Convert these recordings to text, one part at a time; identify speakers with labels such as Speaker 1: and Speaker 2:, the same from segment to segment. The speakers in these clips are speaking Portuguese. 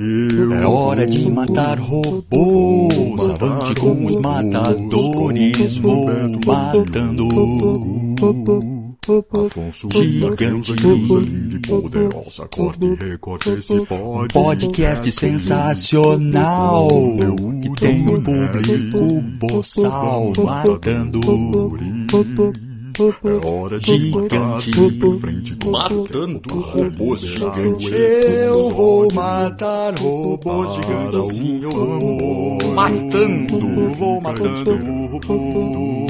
Speaker 1: É hora de matar robôs. Avante com os matadores. Vou matando.
Speaker 2: Afonso
Speaker 1: Gigante.
Speaker 2: Gigante poderosa corte e recorte esse pod.
Speaker 1: Podcast sensacional. Que tem um público boçal matando.
Speaker 2: É hora de
Speaker 1: Gigante.
Speaker 2: em frente com
Speaker 3: Matando robôs gigantes.
Speaker 1: Eu vou matar robôs gigantes. Sim, eu vou.
Speaker 3: Matando.
Speaker 1: Vou matando.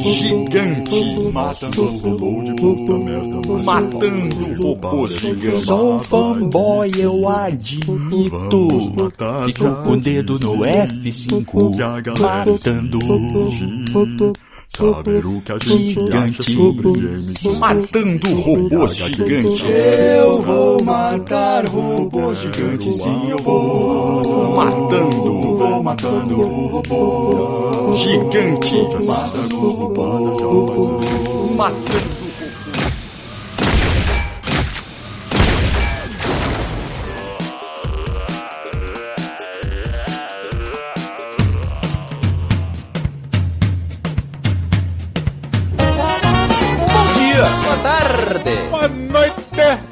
Speaker 3: Gigante.
Speaker 1: Matando robô de puta merda.
Speaker 3: Matando robôs gigantes.
Speaker 1: Sou fanboy, eu admito. Fico com o dedo no F5.
Speaker 2: Que a galera
Speaker 1: Matando.
Speaker 2: Saber o que a gente
Speaker 1: Gigante.
Speaker 2: acha sobre games.
Speaker 3: Matando robôs gigantes.
Speaker 1: Eu vou matar robôs gigantes. Sim, eu vou.
Speaker 3: Matando.
Speaker 1: Vou matando robô.
Speaker 3: Gigante.
Speaker 2: Matando
Speaker 3: Matando.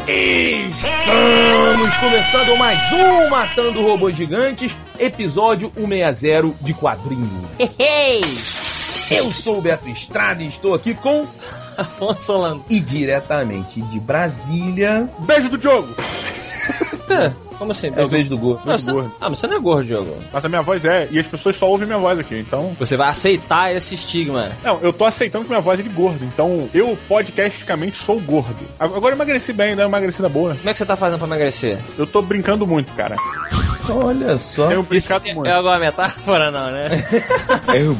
Speaker 4: Estamos começando mais um Matando Robôs Gigantes, episódio 160 de quadrinhos. Eu sou o Beto Estrada e estou aqui com.
Speaker 5: Afonso Solano.
Speaker 4: E diretamente de Brasília. Beijo do Diogo!
Speaker 5: É, como assim?
Speaker 4: É o beijo do gordo.
Speaker 5: Não, você... Ah, mas você não é gordo, Diogo.
Speaker 6: Mas a minha voz é, e as pessoas só ouvem minha voz aqui, então.
Speaker 5: Você vai aceitar esse estigma.
Speaker 6: Não, eu tô aceitando que minha voz é de gordo, então eu podcasticamente sou gordo. Agora eu emagreci bem, né? Eu emagreci na boa.
Speaker 5: Como é que você tá fazendo pra emagrecer?
Speaker 6: Eu tô brincando muito, cara.
Speaker 4: Olha só.
Speaker 6: Tenho
Speaker 5: Isso
Speaker 6: brincado
Speaker 5: é,
Speaker 6: muito.
Speaker 5: é alguma metáfora, não, né?
Speaker 4: Eu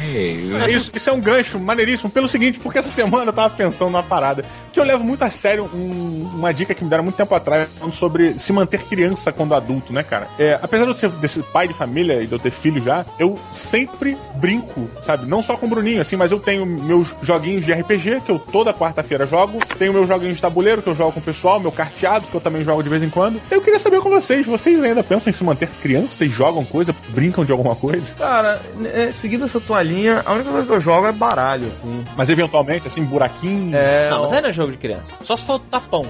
Speaker 4: berrei.
Speaker 6: Isso, isso é um gancho maneiríssimo pelo seguinte, porque essa semana eu tava pensando numa parada que eu levo muito a sério um- uma dica que me deram muito tempo atrás, falando sobre se manter criança quando adulto, né, cara? É, apesar de eu ser desse pai de família e de eu ter filho já, eu sempre brinco, sabe? Não só com o Bruninho, assim, mas eu tenho meus joguinhos de RPG, que eu toda quarta-feira jogo, tenho meus joguinhos de tabuleiro, que eu jogo com o pessoal, meu carteado, que eu também jogo de vez em quando. Eu queria saber com vocês, vocês ainda pensam em se manter criança? Vocês jogam coisa, brincam de alguma coisa?
Speaker 4: Cara, é, seguindo essa tua linha, a única coisa que eu jogo é baralho, assim.
Speaker 6: Mas eventualmente, assim, buraquinho.
Speaker 4: É.
Speaker 5: Não, mas aí não é jogo de criança. Só se for tapão.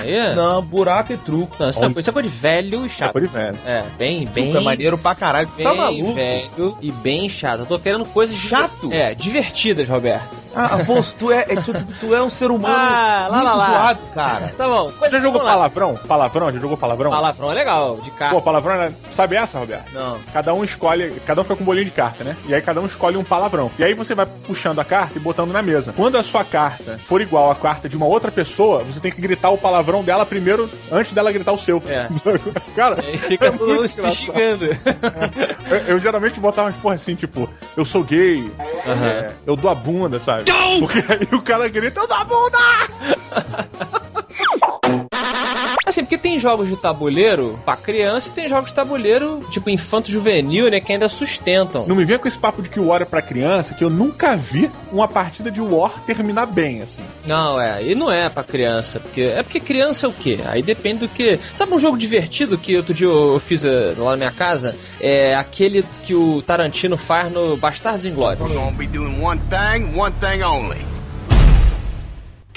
Speaker 5: Aí é.
Speaker 4: Não, buraco e truco.
Speaker 5: Não, isso, é, é coisa de velho e
Speaker 6: É
Speaker 5: chato.
Speaker 6: coisa de velho.
Speaker 5: É, bem, bem.
Speaker 4: Truco é maneiro pra caralho.
Speaker 5: Bem
Speaker 4: Tá maluco?
Speaker 5: velho e bem chato. Eu tô querendo coisas
Speaker 4: Chato?
Speaker 5: É, divertidas, Roberto.
Speaker 4: Ah, Afonso, tu é, é tu, tu é um ser humano
Speaker 5: Ah, lá,
Speaker 4: muito
Speaker 5: lá, lá.
Speaker 4: zoado, cara.
Speaker 5: Tá bom.
Speaker 6: Você já jogou palavrão? Palavrão? Já jogou palavrão?
Speaker 5: Palavrão é legal, de carro.
Speaker 6: Pô, palavrão, é- sabe essa, Roberto?
Speaker 4: Não.
Speaker 6: Cada um escolhe, cada um fica com um bolinho de carta, né? E aí cada um escolhe um palavrão. E aí você vai puxando a carta e botando na mesa. Quando a sua carta for igual à carta de uma outra pessoa, você tem que gritar o palavrão dela primeiro, antes dela gritar o seu.
Speaker 5: É.
Speaker 6: Cara,
Speaker 5: Aí fica
Speaker 6: é
Speaker 5: todo mundo se xingando.
Speaker 6: eu, eu geralmente botava umas porra assim, tipo, eu sou gay, é, eu dou a bunda, sabe? Porque aí o cara grita, eu dou a bunda!
Speaker 5: Assim, porque tem jogos de tabuleiro pra criança e tem jogos de tabuleiro, tipo infanto-juvenil, né, que ainda sustentam.
Speaker 6: Não me venha com esse papo de que o War é pra criança, que eu nunca vi uma partida de War terminar bem, assim.
Speaker 5: Não, é, e não é pra criança, porque é porque criança é o quê? Aí depende do que. Sabe um jogo divertido que outro dia eu, fiz eh, lá na minha casa? É aquele que o Tarantino faz no Bastardos Inglórios.
Speaker 7: We're gonna be doing one thing, one thing only.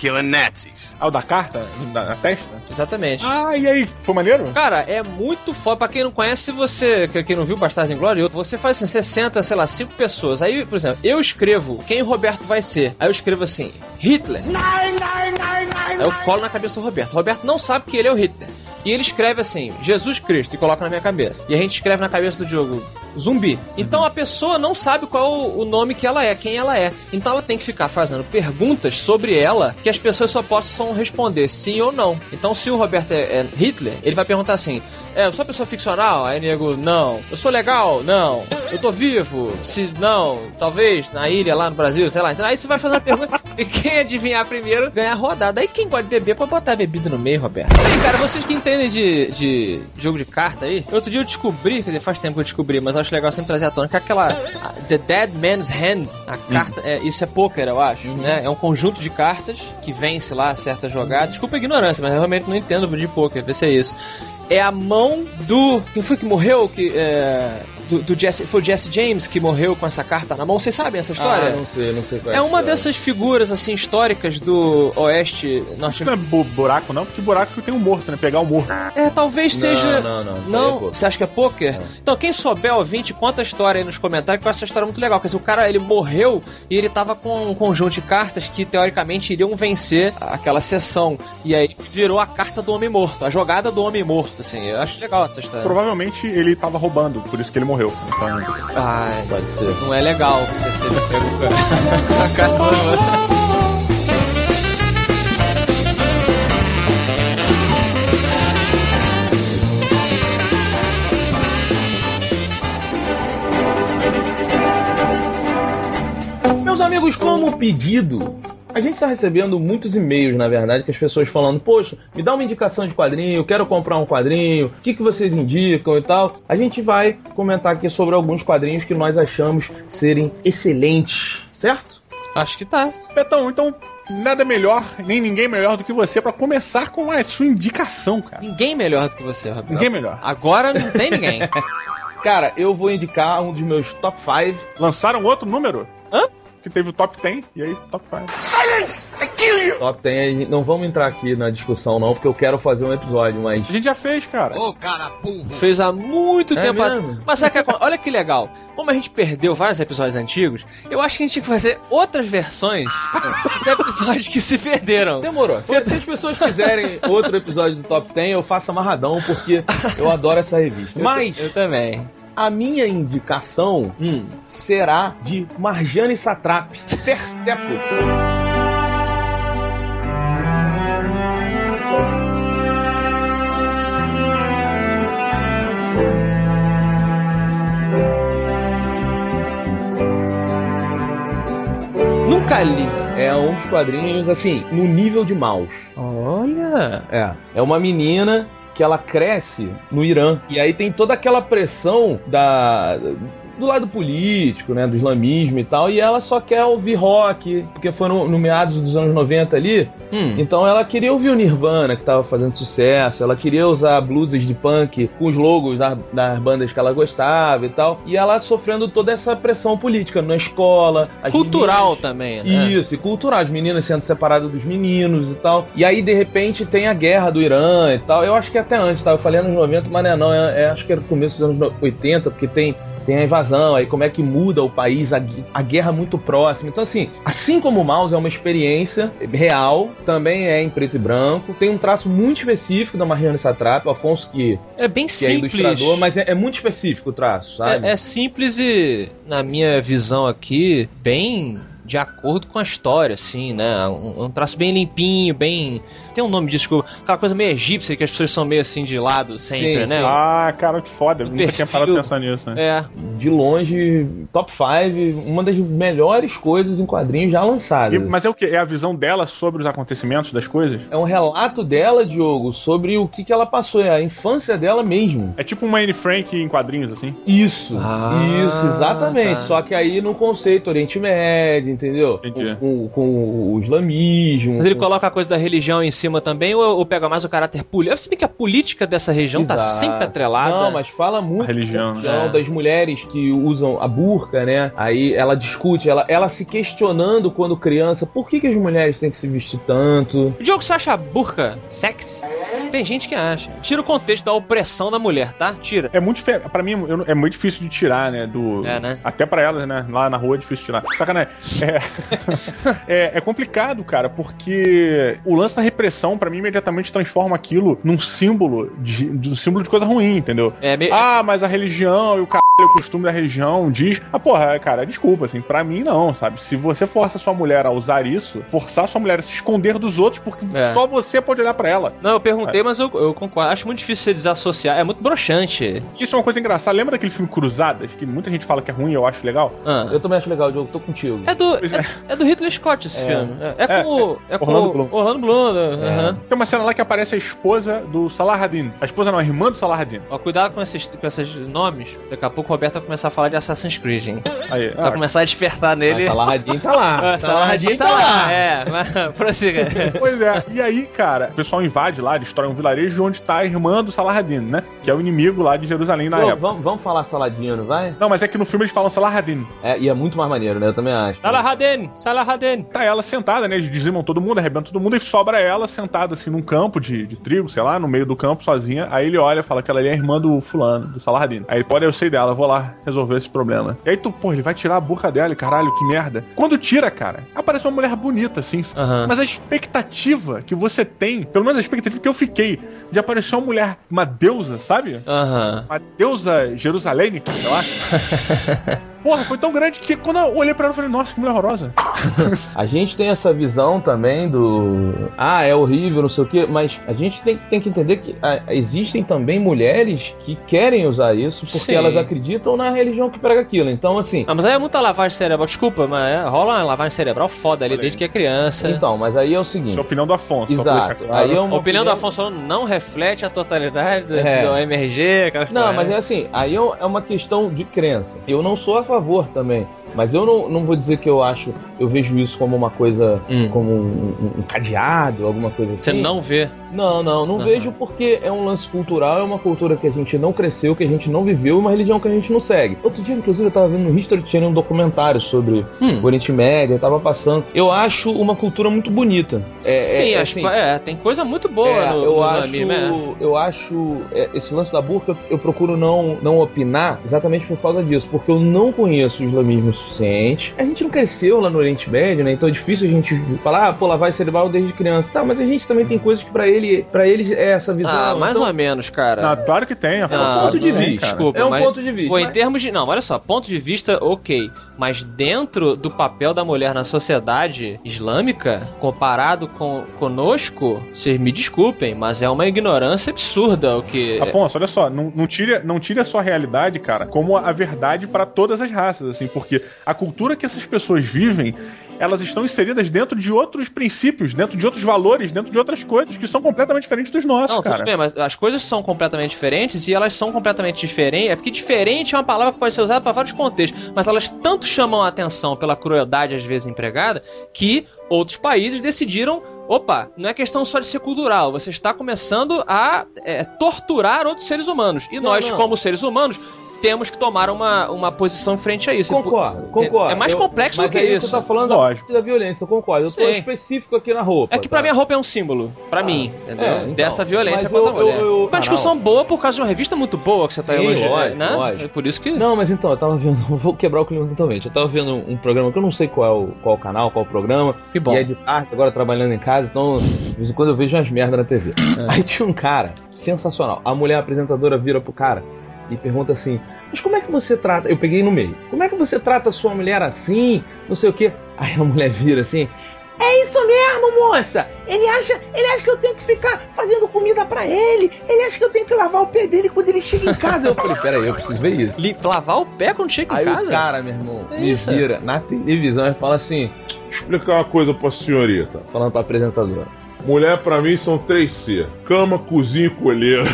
Speaker 7: Killing Nazis.
Speaker 6: Ah, o da carta? Na, na testa?
Speaker 5: Exatamente.
Speaker 6: Ah, e aí? Foi maneiro?
Speaker 5: Cara, é muito foda. Pra quem não conhece, você, que- quem não viu Bastardos Inglórios, você faz assim, 60, sei lá, 5 pessoas. Aí, por exemplo, eu escrevo quem o Roberto vai ser. Aí eu escrevo assim, Hitler. Aí eu colo na cabeça do Roberto. O Roberto não sabe que ele é o Hitler. E ele escreve assim, Jesus Cristo, e coloca na minha cabeça. E a gente escreve na cabeça do Diogo, zumbi. Então a pessoa não sabe qual o nome que ela é, quem ela é. Então ela tem que ficar fazendo perguntas sobre ela que as pessoas só possam responder sim ou não. Então se o Roberto é, é Hitler, ele vai perguntar assim: É, eu sou uma pessoa ficcional? Aí nego, não. Eu sou legal? Não. Eu tô vivo? Se não, talvez na ilha lá no Brasil, sei lá. Então, aí você vai fazer a pergunta e quem adivinhar primeiro ganha a rodada. Aí quem pode beber pode botar a bebida no meio, Roberto. Cara, vocês que entendem de, de jogo de carta aí, outro dia eu descobri, quer dizer, faz tempo que eu descobri, mas eu acho legal sempre trazer à tona, que é aquela a- The Dead Man's Hand, a carta, é, isso é poker, eu acho, né? É um conjunto de cartas que vence lá certas jogadas. Desculpa a ignorância, mas eu realmente não entendo de poker, vê se é isso. é a mão do. Quem foi que morreu? Que, é, do, do Jesse, foi o Jesse James que morreu com essa carta na mão. Vocês sabem essa história?
Speaker 4: Ah, não sei, não sei qual é.
Speaker 5: É uma
Speaker 4: história.
Speaker 5: dessas figuras assim históricas do oeste
Speaker 6: Isso
Speaker 5: norte
Speaker 6: não é bu- buraco, não, porque buraco tem um morto, né? Pegar o morto.
Speaker 5: É, talvez
Speaker 4: Não,
Speaker 5: seja.
Speaker 4: não, não, é
Speaker 5: Não,
Speaker 4: poker.
Speaker 5: você acha que é poker? Então, quem souber, ouvinte, conta a história aí nos comentários, que eu acho essa história muito legal. Quer dizer, o cara ele morreu e ele tava com um conjunto de cartas que teoricamente iriam vencer aquela sessão. E aí virou a carta do homem morto, a jogada do homem morto, assim. Eu acho legal essa história.
Speaker 6: Provavelmente ele tava roubando, por isso que ele morreu. Então,
Speaker 5: Ai,
Speaker 4: Pode ser.
Speaker 5: não é legal você ser pego com a.
Speaker 4: Meus amigos, como pedido, a gente está recebendo muitos e-mails, na verdade, que as pessoas falando, poxa, me dá uma indicação de quadrinho, eu quero comprar um quadrinho, o que, que vocês indicam e tal. A gente vai comentar aqui sobre alguns quadrinhos que nós achamos serem excelentes, certo?
Speaker 5: Acho que tá.
Speaker 6: Betão, então nada melhor, nem ninguém melhor do que você pra começar com a sua indicação, cara.
Speaker 5: Ninguém melhor do que você, Roberto.
Speaker 6: Ninguém melhor.
Speaker 5: Agora não tem ninguém.
Speaker 4: Cara, eu vou indicar um dos meus top 5.
Speaker 6: Lançaram outro número? Que teve o top 10 e aí top 5.
Speaker 4: Top 10, a gente- não vamos entrar aqui na discussão não, porque eu quero fazer um episódio, mas...
Speaker 6: A gente já fez, cara.
Speaker 5: Fez há muito
Speaker 4: É
Speaker 5: tempo atrás. Mas sabe que acon- Olha que legal. Como a gente perdeu vários episódios antigos, eu acho que a gente tinha que fazer outras versões dos episódios que se perderam.
Speaker 4: Demorou. Se, se as pessoas quiserem outro episódio do Top 10, eu faço amarradão, porque eu adoro essa revista. Mas
Speaker 5: Eu também.
Speaker 4: A minha indicação
Speaker 5: Hum.
Speaker 4: será de Marjane Satrap, Persepo.
Speaker 5: Nunca li.
Speaker 4: É um dos quadrinhos, assim, no nível de Maus.
Speaker 5: Olha.
Speaker 4: É. É uma menina que ela cresce no Irã. E aí tem toda aquela pressão da. Do lado político, né? Do islamismo e tal. E ela só quer ouvir rock, porque foi no, no meados dos anos 90 ali.
Speaker 5: Hum.
Speaker 4: Então ela queria ouvir o Nirvana, que tava fazendo sucesso. Ela queria usar blusas de punk com os logos das, das bandas que ela gostava e tal. E ela sofrendo toda essa pressão política na escola.
Speaker 5: Cultural
Speaker 4: meninas-
Speaker 5: também, né?
Speaker 4: isso, e cultural, as meninas sendo separadas dos meninos e tal. E aí, de repente, tem a guerra do Irã e tal. Eu acho que até antes, tá? Eu falei anos 90, mas não é não, é, é- acho que era o começo dos anos no- 80, porque tem, tem a invasão, aí como é que muda o país, a, a guerra muito próxima. Então, assim, assim como o Mouse é uma experiência real, também é em preto e branco, tem um traço muito específico da Mariana Satrap, o Afonso que,
Speaker 5: É bem
Speaker 4: que é
Speaker 5: simples.
Speaker 4: ilustrador, mas é, é muito específico o traço, sabe?
Speaker 5: É, é simples e, na minha visão aqui, bem de acordo com a história, assim, né? Um, um traço bem limpinho, bem. Tem um nome disso, desculpa. Aquela coisa meio egípcia que as pessoas são meio assim de lado sempre,
Speaker 4: Sim,
Speaker 5: né?
Speaker 6: Ah, cara, que foda. Nunca tinha parado pra pensar nisso, né?
Speaker 5: É.
Speaker 4: de longe, top 5, uma das melhores coisas em quadrinhos já lançadas.
Speaker 6: E- mas é o que? É a visão dela sobre os acontecimentos das coisas?
Speaker 4: É um relato dela, Diogo, sobre o que, que ela passou, é a infância dela mesmo.
Speaker 6: É tipo uma Anne Frank em quadrinhos, assim?
Speaker 4: Isso,
Speaker 5: Ah,
Speaker 4: isso, exatamente.
Speaker 5: tá.
Speaker 4: Só que aí no conceito Oriente Médio, entendeu?
Speaker 6: Entendi.
Speaker 4: Com, com o islamismo.
Speaker 5: Mas ele
Speaker 4: com-
Speaker 5: coloca a coisa da religião em cima também, ou, ou pega mais o caráter político? Se bem que a política dessa região tá
Speaker 4: Exato.
Speaker 5: sempre atrelada.
Speaker 4: Não, mas fala muito
Speaker 6: A religião,
Speaker 4: da
Speaker 6: né?
Speaker 5: É.
Speaker 4: das mulheres que usam a burca, né? Aí ela discute, ela, ela se questionando quando criança, por que, que as mulheres têm que se vestir tanto?
Speaker 5: O Diogo, você acha a burca sexy? Tem gente que acha. Tira o contexto da opressão da mulher, tá? Tira.
Speaker 6: É muito fe... Pra mim, é muito difícil de tirar, né? Do...
Speaker 5: É, né?
Speaker 6: Até pra elas, né? Lá na rua é difícil de tirar. Sacanagem. É... é, é complicado, cara, porque o lance da repressão, pra mim, imediatamente transforma aquilo num símbolo de, de um símbolo de coisa ruim, entendeu?
Speaker 5: É meio.
Speaker 6: Ah, mas a religião e o caralho, o costume da religião diz. Ah, porra, cara, desculpa, assim, pra mim não, sabe? Se você força sua mulher a usar isso, forçar sua mulher a se esconder dos outros, porque
Speaker 5: É.
Speaker 6: só você pode olhar pra ela.
Speaker 5: Não, eu perguntei, mas eu, eu concordo. Acho muito difícil você desassociar. É muito broxante.
Speaker 6: Isso é uma coisa engraçada. Lembra daquele filme Cruzadas, que muita gente fala que é ruim e eu acho legal?
Speaker 5: Ah.
Speaker 4: Eu também acho legal, Diogo, tô contigo.
Speaker 5: É do,
Speaker 6: Pois
Speaker 5: é, é do Hitler Scott esse
Speaker 4: É.
Speaker 5: filme. É, é
Speaker 6: É,
Speaker 5: com, o- é com
Speaker 6: Orlando
Speaker 5: o
Speaker 6: Bloom.
Speaker 5: Orlando Bloom. né? Aham.
Speaker 6: Tem uma cena lá que aparece a esposa do Salah Hadin. A esposa não, a irmã do Salah Hadin.
Speaker 5: Ó, cuidado com esses, com esses nomes. Daqui a pouco Roberto vai começar a falar de Assassin's Creed, hein?
Speaker 6: Aí,
Speaker 5: Vai
Speaker 6: ah,
Speaker 5: começar a despertar nele.
Speaker 4: Mas Salarradin tá lá.
Speaker 5: Ah, Salarradin tá lá. É, mas prossiga.
Speaker 6: Pois é, e aí, cara, o pessoal invade lá, destrói um vilarejo onde tá a irmã do Saladin, né? Que é o inimigo lá de Jerusalém na
Speaker 4: Pô,
Speaker 6: época.
Speaker 4: vamos, vamos falar Saladinho, não vai?
Speaker 6: Não, mas é que no filme eles falam Saladin.
Speaker 4: É, e é muito mais maneiro, né? Eu também acho.
Speaker 5: Salarhaden, Salarhaden.
Speaker 6: Tá ela sentada, né? Eles dizimam todo mundo, arrebentam todo mundo e sobra ela sentada assim num campo de, de trigo, sei lá, no meio do campo sozinha. Aí ele olha e fala que ela ali é a irmã do fulano, do Saladin. Aí ele pode, eu sei dela, vou lá resolver esse problema. E aí tu, pô, ele vai tirar a boca dela e caralho, que merda. Quando tira, cara, aparece uma mulher bonita assim.
Speaker 5: Aham.
Speaker 6: Mas a expectativa que você tem, pelo menos a expectativa que eu fiquei, de aparecer uma mulher, uma deusa, sabe?
Speaker 5: Aham.
Speaker 6: Uma deusa jerusalênica, sei lá. Porra, foi tão grande que quando eu olhei pra ela, eu falei, nossa, que mulher horrorosa.
Speaker 4: A gente tem essa visão também do. Ah, é horrível, não sei o quê, mas a gente tem, tem que entender que ah, existem também mulheres que querem usar isso porque
Speaker 5: Sim.
Speaker 4: elas acreditam na religião que prega aquilo. Então, assim.
Speaker 5: Ah, mas aí é muita lavagem cerebral. Desculpa, mas é, rola uma lavagem cerebral foda ali
Speaker 6: Olha aí.
Speaker 5: desde que é criança.
Speaker 4: Então, mas aí é o
Speaker 6: Isso
Speaker 4: seguinte.
Speaker 6: é a opinião do Afonso.
Speaker 4: Exato.
Speaker 6: deixar claro.
Speaker 4: Aí é
Speaker 5: A
Speaker 4: uma
Speaker 5: opinião do Afonso não reflete a totalidade do,
Speaker 4: É.
Speaker 5: do MRG, aquelas
Speaker 4: Não,
Speaker 5: porra,
Speaker 4: mas
Speaker 5: né?
Speaker 4: é assim, aí é é uma questão de crença. Eu não sou a favor também. Mas eu não, não vou dizer que eu acho, eu vejo isso como uma coisa,
Speaker 5: Hum.
Speaker 4: como um, um- um cadeado, alguma coisa assim.
Speaker 5: Você não vê.
Speaker 4: Não, não, não
Speaker 5: Aham.
Speaker 4: vejo porque é um lance cultural, é uma cultura que a gente não cresceu, que a gente não viveu, e uma religião que a gente não segue. Outro dia, inclusive, eu tava vendo no History Channel um documentário sobre
Speaker 5: Hum.
Speaker 4: o Oriente Médio, eu tava passando. Eu acho uma cultura muito bonita. É,
Speaker 5: Sim,
Speaker 4: é,
Speaker 5: acho
Speaker 4: assim,
Speaker 5: que- é, tem coisa muito boa
Speaker 4: é,
Speaker 5: no,
Speaker 4: eu
Speaker 5: no
Speaker 4: acho,
Speaker 5: anime, é.
Speaker 4: eu acho é, esse lance da burca eu, eu procuro não, não opinar exatamente por causa disso, porque eu não conheço o islamismo o suficiente. A gente não cresceu lá no Oriente Médio, né? Então é difícil a gente falar, ah, pô, lavagem cerebral desde criança. Tá, mas a gente também tem coisas que pra ele, para eles é essa visão.
Speaker 5: Ah, mais
Speaker 4: então,
Speaker 5: ou menos, cara.
Speaker 6: Não, claro que tem, Afonso.
Speaker 5: Ah,
Speaker 4: é um ponto de
Speaker 6: Tem,
Speaker 4: vista.
Speaker 6: cara.
Speaker 5: Desculpa,
Speaker 4: é um
Speaker 5: mas-
Speaker 4: ponto de vista.
Speaker 5: Pô, em
Speaker 4: mas-
Speaker 5: termos de. Não, olha só, ponto de vista, ok. Mas dentro do papel da mulher na sociedade islâmica, comparado com conosco, vocês me desculpem, mas é uma ignorância absurda o que.
Speaker 6: Afonso, olha só, não, não, tire, não tire a sua realidade, cara, como a verdade para todas as raças, assim, porque a cultura que essas pessoas vivem, elas estão inseridas dentro de outros princípios, dentro de outros valores, dentro de outras coisas que são completamente diferentes dos nossos,
Speaker 5: Não,
Speaker 6: cara.
Speaker 5: tudo bem, mas as coisas são completamente diferentes e elas são completamente diferentes. É porque diferente é uma palavra que pode ser usada para vários contextos, mas elas tanto chamam a atenção pela crueldade às vezes empregada que outros países decidiram. Opa, não é questão só de ser cultural, você está começando a é, torturar outros seres humanos. E
Speaker 4: Não,
Speaker 5: nós,
Speaker 4: não.
Speaker 5: como seres humanos, temos que tomar uma, uma posição frente a isso.
Speaker 4: Concordo, concordo.
Speaker 5: É mais
Speaker 4: Eu-
Speaker 5: complexo do
Speaker 4: mas
Speaker 5: que isso.
Speaker 4: Você tá falando da
Speaker 6: Lógico.
Speaker 4: da violência, eu concordo. Eu tô
Speaker 5: Sim.
Speaker 4: específico aqui na roupa.
Speaker 5: É que pra
Speaker 4: tá?
Speaker 5: mim a roupa é um símbolo, pra
Speaker 4: Ah,
Speaker 5: mim, entendeu?
Speaker 4: é, então.
Speaker 5: Dessa violência contra a
Speaker 4: eu-
Speaker 5: mulher.
Speaker 4: eu- eu-
Speaker 5: uma discussão
Speaker 4: não.
Speaker 5: boa por causa de uma revista muito boa que você tá
Speaker 4: Sim,
Speaker 5: elogiando,
Speaker 4: lógico,
Speaker 5: né?
Speaker 4: lógico.
Speaker 5: É por isso que.
Speaker 4: Não, mas então, eu tava vendo. Vou quebrar o clima totalmente. Eu tava vendo um programa que eu não sei qual é o, qual o canal, qual o programa.
Speaker 5: Que bom.
Speaker 4: E é de tarde, agora trabalhando em casa, então de vez em quando eu vejo umas merdas na TV.
Speaker 5: É.
Speaker 4: Aí tinha um cara, sensacional. A mulher apresentadora vira pro cara e pergunta assim: Mas como é que você trata. Eu peguei no meio. Como é que você trata a sua mulher assim? Não sei o quê. Aí a mulher vira assim. É isso mesmo, moça! Ele acha, ele acha que eu tenho que ficar fazendo comida pra ele. Ele acha que eu tenho que lavar o pé dele quando ele chega em casa. Eu falei, peraí, eu preciso ver isso.
Speaker 5: Li- Lavar o pé quando chega
Speaker 4: Aí
Speaker 5: em casa?
Speaker 4: o cara, meu irmão,
Speaker 5: É
Speaker 4: me
Speaker 5: isso.
Speaker 4: vira na televisão e fala assim,
Speaker 2: Explicar uma coisa pra senhorita.
Speaker 4: falando pra apresentadora.
Speaker 2: Mulher pra mim são três C: cama, cozinha e colheira.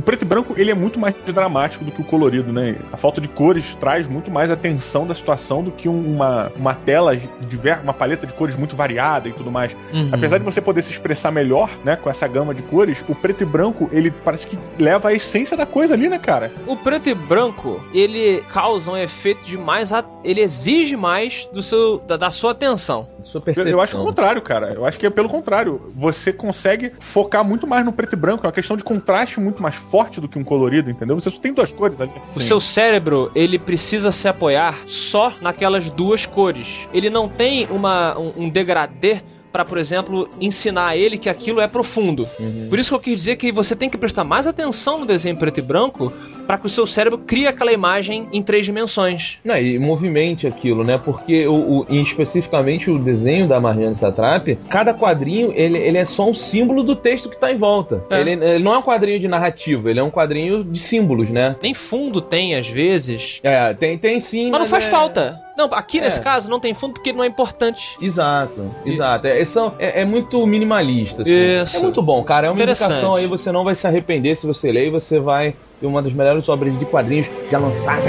Speaker 6: O preto e branco, ele é muito mais dramático do que o colorido, né? A falta de cores traz muito mais atenção da situação do que um- uma, uma tela, de diver- uma paleta de cores muito variada e tudo mais.
Speaker 5: Uhum.
Speaker 6: Apesar de você poder se expressar melhor, né, com essa gama de cores, o preto e branco, ele parece que leva a essência da coisa ali, né, cara?
Speaker 5: O preto e branco, ele causa um efeito de mais. a- Ele exige mais do seu, da, da sua atenção.
Speaker 4: Sua
Speaker 6: Eu,
Speaker 4: percepção.
Speaker 6: eu acho o contrário, cara. Eu acho que é pelo contrário. Você consegue focar muito mais no preto e branco. É uma questão de contraste muito mais forte do que um colorido, entendeu? Você só tem duas cores ali.
Speaker 5: O seu cérebro, ele precisa se apoiar só naquelas duas cores. Ele não tem uma, um, um degradê para, por exemplo, ensinar a ele que aquilo é profundo.
Speaker 4: Uhum.
Speaker 5: Por isso que eu quis dizer que você tem que prestar mais atenção no desenho preto e branco para que o seu cérebro crie aquela imagem em três dimensões.
Speaker 4: Não, e movimente aquilo, né? Porque o, o- e especificamente o desenho da Marjane Satrap, cada quadrinho ele, ele é só um símbolo do texto que tá em volta.
Speaker 5: É.
Speaker 4: Ele, ele não é um quadrinho de narrativa, ele é um quadrinho de símbolos, né?
Speaker 5: Nem fundo tem, às vezes.
Speaker 4: É, tem, tem sim.
Speaker 5: Mas não faz
Speaker 4: é-
Speaker 5: falta. Não, aqui nesse
Speaker 4: É.
Speaker 5: caso não tem fundo porque não é importante.
Speaker 4: Exato, exato. É, são- é- é muito minimalista. assim.
Speaker 5: Isso.
Speaker 4: É muito bom, cara. É uma indicação aí, você não vai se arrepender se você ler e você vai ter uma das melhores obras de quadrinhos já lançada.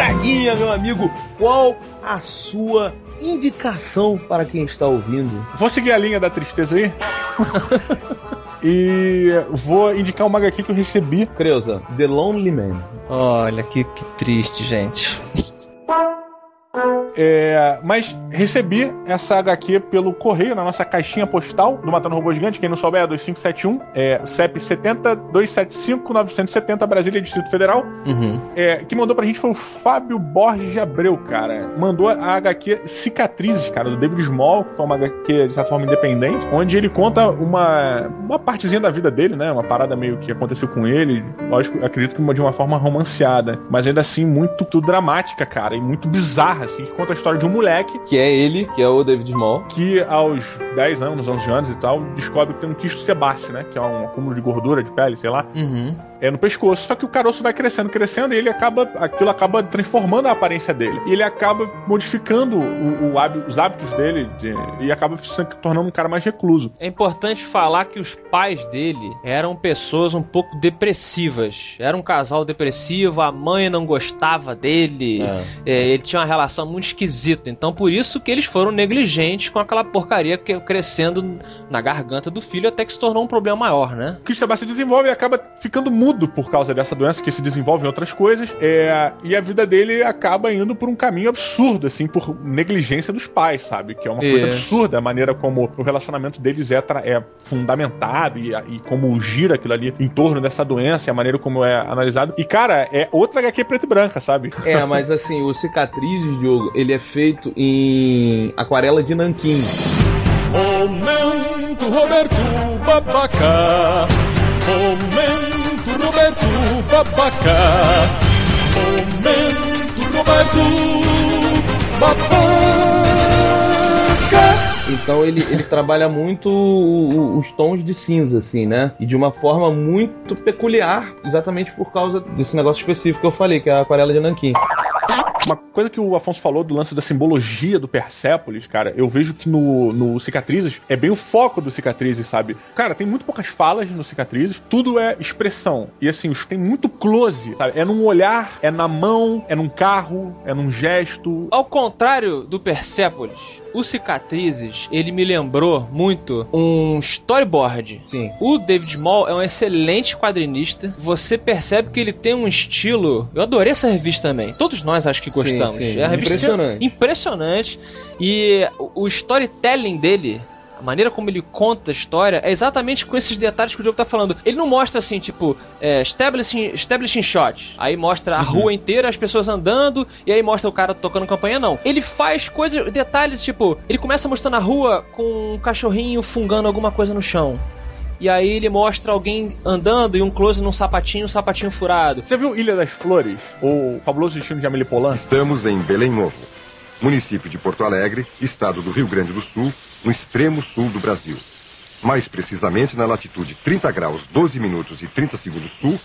Speaker 4: Braguinha, meu amigo, qual a sua indicação para quem está ouvindo?
Speaker 6: Vou seguir a linha da tristeza aí. e vou indicar uma HQ que eu recebi.
Speaker 4: Creuza, The Lonely Man.
Speaker 5: Olha, que, que triste, gente.
Speaker 6: É, mas recebi essa HQ pelo correio, na nossa caixinha postal do Matando Robô Gigante. Quem não souber é 2571, é CEP 70 275 970 Brasília, Distrito Federal.
Speaker 5: Uhum.
Speaker 6: É, que mandou pra gente foi o Fábio Borges de Abreu, cara. Mandou a HQ Cicatrizes, cara, do David Small, que foi uma HQ de certa forma independente, onde ele conta uma, uma partezinha da vida dele, né? Uma parada meio que aconteceu com ele. Lógico, acredito que de uma forma romanceada, mas ainda assim muito, muito dramática, cara, e muito bizarra, assim, que conta a história de um moleque
Speaker 4: Que é ele, que é o David Small.
Speaker 6: que aos 10 anos, 11 anos e tal, descobre que tem um quisto sebáceo, né? Que é um acúmulo de gordura de pele, sei lá,
Speaker 5: Uhum.
Speaker 6: É no pescoço. Só que o caroço vai crescendo, crescendo, e ele acaba. aquilo acaba transformando a aparência dele. E ele acaba modificando o, o hábito- os hábitos dele de- e acaba se tornando um cara mais recluso.
Speaker 5: É importante falar que os pais dele eram pessoas um pouco depressivas. Era um casal depressivo, a mãe não gostava dele,
Speaker 4: É.
Speaker 5: é, ele tinha uma relação muito esquisita. Então, por isso que eles foram negligentes com aquela porcaria que crescendo na garganta do filho até que se tornou um problema maior, né?
Speaker 6: O Christian Bassi desenvolve e acaba ficando mudo por causa dessa doença que se desenvolve em outras coisas. É, e a vida dele acaba indo por um caminho absurdo, assim, por negligência dos pais, sabe? Que é uma coisa absurda a maneira como o relacionamento deles é, é fundamentado e, e como gira aquilo ali em torno dessa doença e a maneira como é analisado. E, cara, é outra HQ preta e branca, sabe?
Speaker 4: É, mas assim, o Cicatrizes, Diogo, ele é feito em aquarela de nanquim.
Speaker 1: Momento Roberto Babaca. Momento Babaca. Momento Roberto Babaca.
Speaker 4: Então ele, ele trabalha muito o- o- os tons de cinza, assim, né? E de uma forma muito peculiar, exatamente por causa desse negócio específico que eu falei, que é a aquarela de nanquim.
Speaker 6: Uma coisa que o Afonso falou do lance da simbologia do Persépolis, cara, eu vejo que no, no Cicatrizes é bem o foco do Cicatrizes, sabe? Cara, tem muito poucas falas no Cicatrizes, tudo é expressão. E assim, os- tem muito close, sabe? É num olhar, é na mão, é num carro, é num gesto.
Speaker 5: Ao contrário do Persepolis, o Cicatrizes, ele me lembrou muito um storyboard.
Speaker 4: Sim.
Speaker 5: O David Small é um excelente quadrinista. Você percebe que ele tem um estilo. Eu adorei essa revista também. Todos nós acho que gostamos.
Speaker 4: Sim, sim.
Speaker 5: É uma revista
Speaker 4: Impressionante.
Speaker 5: impressionante. E o o storytelling dele. A maneira como ele conta a história é exatamente com esses detalhes que o jogo tá falando. Ele não mostra assim, tipo, é, establishing, establishing shot. Aí mostra a rua inteira, as pessoas andando, e aí mostra o cara tocando campanha, não. Ele faz coisas, detalhes, tipo, ele começa mostrando a rua com um cachorrinho fungando alguma coisa no chão. E aí ele mostra alguém andando e um close num sapatinho, um sapatinho furado.
Speaker 6: Você viu Ilha das Flores? O fabuloso destino de Amélie Poulain?
Speaker 8: Estamos em Belém Novo, município de Porto Alegre, estado do Rio Grande do Sul, no extremo sul do Brasil. Mais precisamente na latitude 30 graus 12 minutos e 30 segundos sul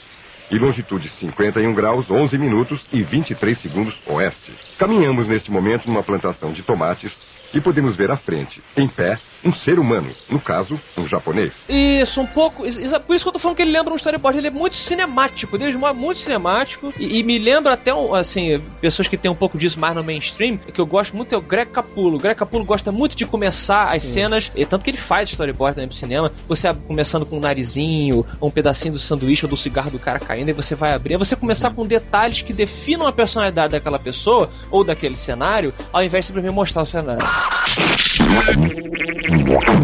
Speaker 8: e longitude 51 graus 11 minutos e 23 segundos oeste. Caminhamos neste momento numa plantação de tomates e podemos ver à frente, em pé, um ser humano, no caso, um japonês.
Speaker 5: Isso, um pouco. isso- isso- por isso que eu tô falando que ele lembra um storyboard. Ele é muito cinemático. Deus é muito cinemático. E, e me lembra até, assim, pessoas que tem um pouco disso mais no mainstream. Que eu gosto muito é o Greg Capullo. O Greg Capullo gosta muito de começar as cenas. E tanto que ele faz storyboard também pro cinema. Você começando com um narizinho, ou um pedacinho do sanduíche ou do cigarro do cara caindo. E você vai abrir. É você começar com detalhes que definam a personalidade daquela pessoa ou daquele cenário. Ao invés de simplesmente mostrar o cenário.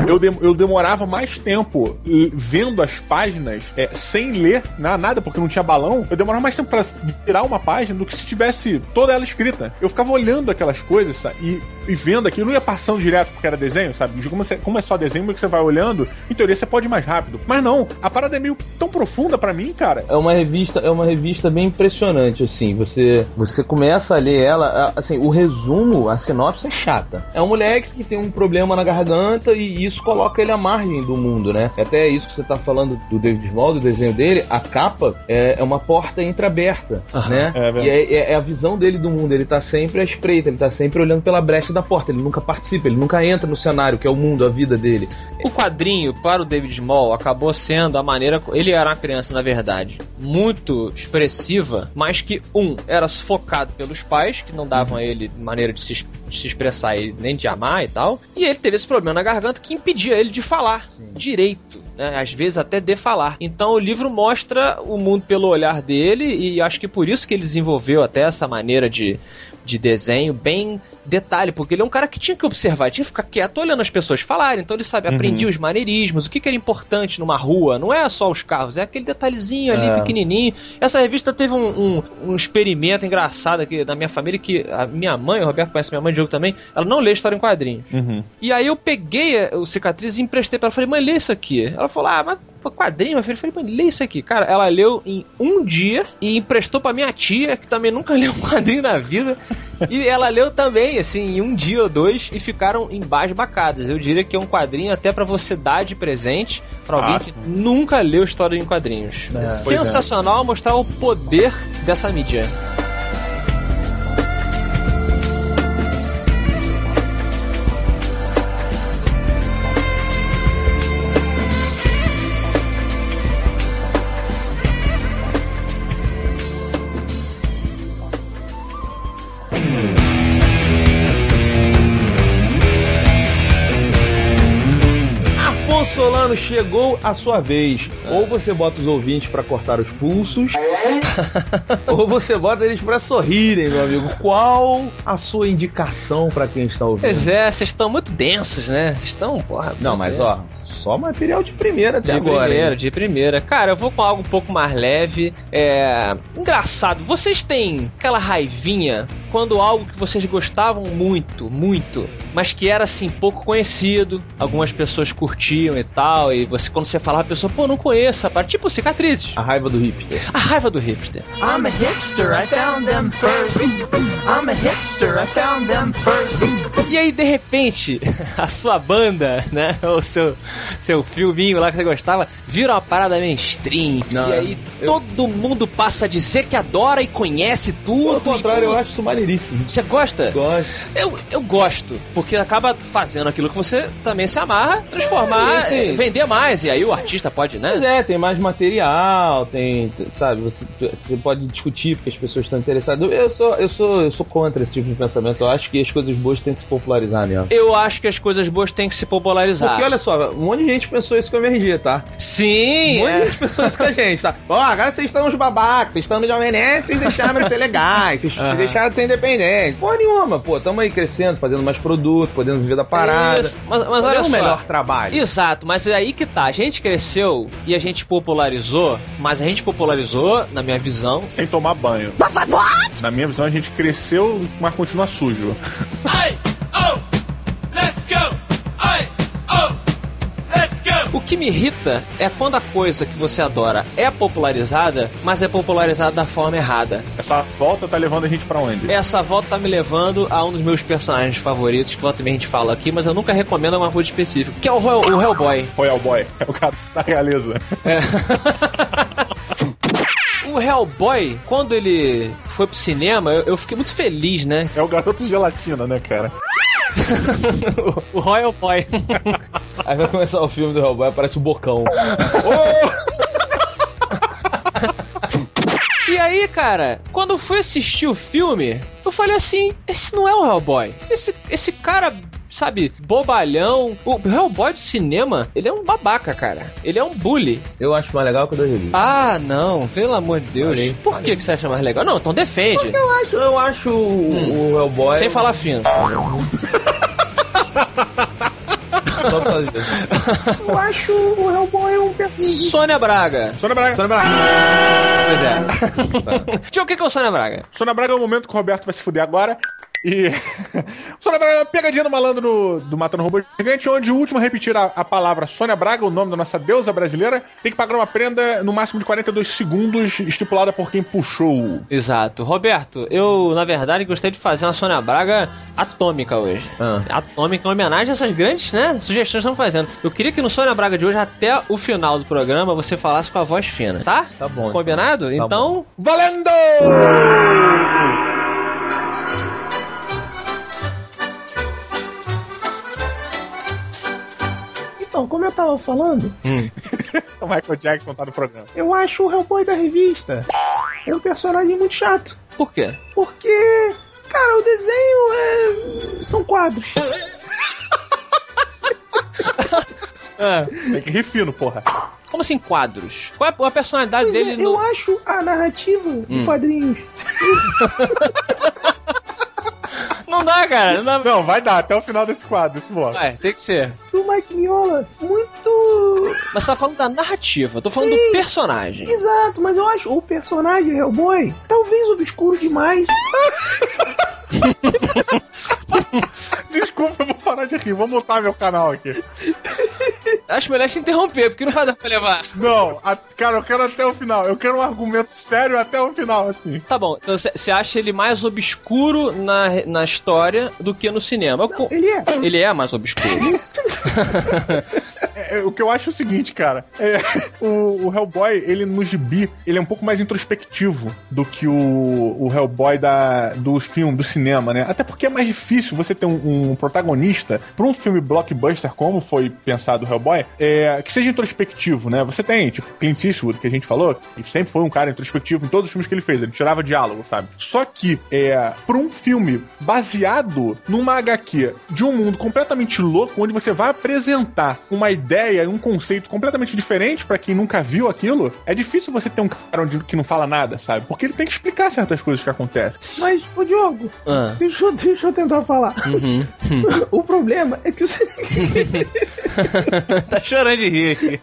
Speaker 6: Eu, dem- eu demorava mais tempo vendo as páginas é, sem ler na- nada, porque não tinha balão. Eu demorava mais tempo pra virar uma página do que se tivesse toda ela escrita. Eu ficava olhando aquelas coisas sabe, e, e vendo aquilo. Não ia passando direto porque era desenho, sabe? Como, você- como é só desenho, meio que você vai olhando, em teoria você pode ir mais rápido. Mas não, a parada é meio tão profunda pra mim, cara.
Speaker 4: É uma revista, é uma revista bem impressionante, assim. Você, você começa a ler ela, assim, o resumo, a sinopse é chata. É um moleque que tem um problema na garganta e isso coloca ele à margem do mundo, né? Até isso que você tá falando do David Small, do desenho dele, a capa é, é uma porta entreaberta, né?
Speaker 6: É
Speaker 4: e é, é, a visão dele do mundo, ele tá sempre à espreita, ele tá sempre olhando pela brecha da porta, ele nunca participa, ele nunca entra no cenário, que é o mundo, a vida dele.
Speaker 5: O quadrinho, para o David Small, acabou sendo a maneira. Ele era uma criança, na verdade, muito expressiva, mas que, um, era sufocado pelos pais, que não davam a ele maneira de se, de se expressar e nem de amar e tal. E ele teve esse problema na garganta que impedia ele de falar Sim. direito. Né? Às vezes até de falar. Então o livro mostra o mundo pelo olhar dele e acho que por isso que ele desenvolveu até essa maneira de, de desenho bem detalhe, porque ele é um cara que tinha que observar, tinha que ficar quieto olhando as pessoas falarem. Então ele sabe, uhum. aprendia os maneirismos, o que, que, era importante numa rua. Não é só os carros, é aquele detalhezinho ali, é. pequenininho. Essa revista teve um, um, um, experimento engraçado aqui da minha família, que a minha mãe, o Roberto conhece minha mãe de jogo também, ela não lê história em quadrinhos.
Speaker 6: Uhum.
Speaker 5: E aí eu peguei o cicatriz e emprestei pra ela. Falei, mãe, lê isso aqui. Ela falou, ah, mas foi quadrinho, meu filho. Eu falei, mãe, lê isso aqui. Cara, ela leu em um dia e emprestou pra minha tia, que também nunca leu um quadrinho na vida. e ela leu também, assim, em um dia ou dois e ficaram embasbacadas. Eu diria que é um quadrinho até para você dar de presente para alguém ah, que nunca leu história em quadrinhos. É. Sensacional é. mostrar o poder dessa mídia.
Speaker 4: Chegou a sua vez. Ou você bota os ouvintes para cortar os pulsos, ou você bota eles para sorrirem, meu amigo. Qual a sua indicação para quem está ouvindo?
Speaker 5: Pois é, vocês estão muito densos, né? Vocês estão, porra.
Speaker 4: Não, mas é. ó, só material de primeira até
Speaker 5: de
Speaker 4: agora.
Speaker 5: De primeira, hein? de primeira. Cara, eu vou com algo um pouco mais leve. É. Engraçado. Vocês têm aquela raivinha quando algo que vocês gostavam muito, muito, mas que era assim pouco conhecido, algumas pessoas curtiam e tal, e você quando você falava a pessoa, pô, não conheço, rapaz, tipo cicatrizes.
Speaker 4: A raiva do hipster.
Speaker 5: A raiva do hipster. I'm a hipster, I found them first. I'm a hipster, I found them first. E aí de repente, a sua banda, né, o seu seu filminho lá que você gostava, vira uma parada mainstream. Não, e aí eu... todo mundo passa a dizer que adora e conhece tudo.
Speaker 4: Pelo contrário, e... eu acho isso maneiríssimo.
Speaker 5: Você gosta?
Speaker 4: Gosto.
Speaker 5: Eu, eu gosto, porque acaba fazendo aquilo que você também se amarra, transformar, é, vender mais. E aí o artista pode, né?
Speaker 4: Pois é, tem mais material, tem, sabe, você, você pode discutir porque as pessoas estão interessadas. Eu sou, eu sou, eu sou contra esse tipo de pensamento. Eu acho que as coisas boas têm que se popularizar mesmo.
Speaker 5: Eu acho que as coisas boas têm que se popularizar.
Speaker 4: Porque olha só, um monte de gente pensou isso com a MRG, tá?
Speaker 5: Sim!
Speaker 4: Um monte de gente pensou isso com a gente, tá? Ó, agora vocês estão uns babacas, vocês estão no Jovem Nerd, vocês deixaram de ser legais, vocês uhum. deixaram de ser independentes. Porra nenhuma, pô, tamo aí crescendo, fazendo mais produto, podendo viver da parada. Isso.
Speaker 5: Mas, mas olha
Speaker 4: um
Speaker 5: só.
Speaker 4: melhor trabalho.
Speaker 5: Exato, mas é aí que tá. A gente cresceu e a gente popularizou, mas a gente popularizou, na minha visão.
Speaker 6: Sem tomar banho. Na minha visão, a gente cresceu, mas continua sujo. Ai!
Speaker 5: O que me irrita é quando a coisa que você adora é popularizada, mas é popularizada da forma errada.
Speaker 6: Essa volta tá levando a gente para onde?
Speaker 5: Essa volta tá me levando a um dos meus personagens favoritos, que volta a gente fala aqui, mas eu nunca recomendo uma coisa específica, que é o, Royal, o Hellboy.
Speaker 6: Royal Boy, é o cara da realeza. É.
Speaker 5: o Hellboy, quando ele foi pro cinema, eu, eu, fiquei muito feliz, né?
Speaker 6: É o garoto gelatina, né, cara?
Speaker 5: o Royal Boy.
Speaker 4: Aí vai começar o filme do Hellboy, aparece o bocão.
Speaker 5: E aí, cara, quando eu fui assistir o filme, eu falei assim: esse não é o Hellboy. Esse, esse cara sabe, bobalhão. O Hellboy do cinema, ele é um babaca, cara. Ele é um bully.
Speaker 4: Eu acho mais legal que o da revista.
Speaker 5: Ah, não, pelo amor de Deus. Falei, Por falei. Que, que você acha mais legal? Não, então defende. Porque
Speaker 4: eu acho, eu acho hum. o Hellboy.
Speaker 5: Sem falar fino.
Speaker 4: Eu acho o Hellboy um personagem.
Speaker 5: Sônia Braga.
Speaker 6: Sônia Braga.
Speaker 4: Sônia Braga.
Speaker 5: Pois é. Tá. Tio, o que é o Sônia Braga?
Speaker 6: Sônia Braga é o momento que o Roberto vai se fuder agora. E. Sônia Braga, pegadinha no malandro do Matando Robô Gigante, onde o último a repetir a, a, palavra Sônia Braga, o nome da nossa deusa brasileira, tem que pagar uma prenda no máximo de 42 segundos, estipulada por quem puxou.
Speaker 5: Exato. Roberto, eu, na verdade, gostei de fazer uma Sônia Braga atômica hoje. Ah. Atômica em homenagem a essas grandes, né, sugestões que estão fazendo. Eu queria que no Sônia Braga de hoje, até o final do programa, você falasse com a voz fina, tá?
Speaker 4: Tá bom.
Speaker 5: Combinado? Tá então. Bom.
Speaker 6: Valendo!
Speaker 9: Então, como eu tava falando.
Speaker 6: Hum. o Michael Jackson tá no programa.
Speaker 9: Eu acho o Hellboy da revista é um personagem muito chato.
Speaker 5: Por quê?
Speaker 9: Porque, cara, o desenho é. são quadros.
Speaker 6: é. Tem que rir fino, porra.
Speaker 5: Como assim quadros? Qual é a personalidade pois dele
Speaker 9: é, no... Eu acho a narrativa hum. de quadrinhos.
Speaker 5: Não dá, cara. Não, dá.
Speaker 6: não, vai dar até o final desse quadro, desse bloco.
Speaker 5: É, tem que ser.
Speaker 9: O Mike Miola, muito.
Speaker 5: Mas você tá falando da narrativa, eu tô falando Sim, do personagem.
Speaker 9: Exato, mas eu acho o personagem Hellboy talvez obscuro demais.
Speaker 6: Desculpa, eu vou parar de rir. Vou montar meu canal aqui.
Speaker 5: Acho melhor te interromper, porque não vai dar pra levar.
Speaker 6: Não, a, cara, eu quero até o final. Eu quero um argumento sério até o final, assim.
Speaker 5: Tá bom, então você acha ele mais obscuro na, na história do que no cinema?
Speaker 9: Não, ele é.
Speaker 5: Ele é mais obscuro.
Speaker 6: É, o que eu acho é o seguinte, cara. É, o, o, Hellboy, ele no gibi, ele é um pouco mais introspectivo do que o, o Hellboy da, do filme, do cinema, né? Até porque é mais difícil você ter um, um protagonista para um filme blockbuster, como foi pensado o Hellboy, é, que seja introspectivo, né? Você tem, tipo, Clint Eastwood, que a gente falou, que sempre foi um cara introspectivo em todos os filmes que ele fez, ele tirava diálogo, sabe? Só que, é, pra um filme baseado numa HQ de um mundo completamente louco, onde você vai apresentar uma ideia ideia, um conceito completamente diferente para quem nunca viu aquilo, é difícil você ter um cara onde, que não fala nada, sabe? Porque ele tem que explicar certas coisas que acontecem.
Speaker 9: Mas, ô Diogo, ah. deixa, eu, deixa eu tentar falar. Uhum. o problema é que o.
Speaker 5: tá chorando de rir aqui.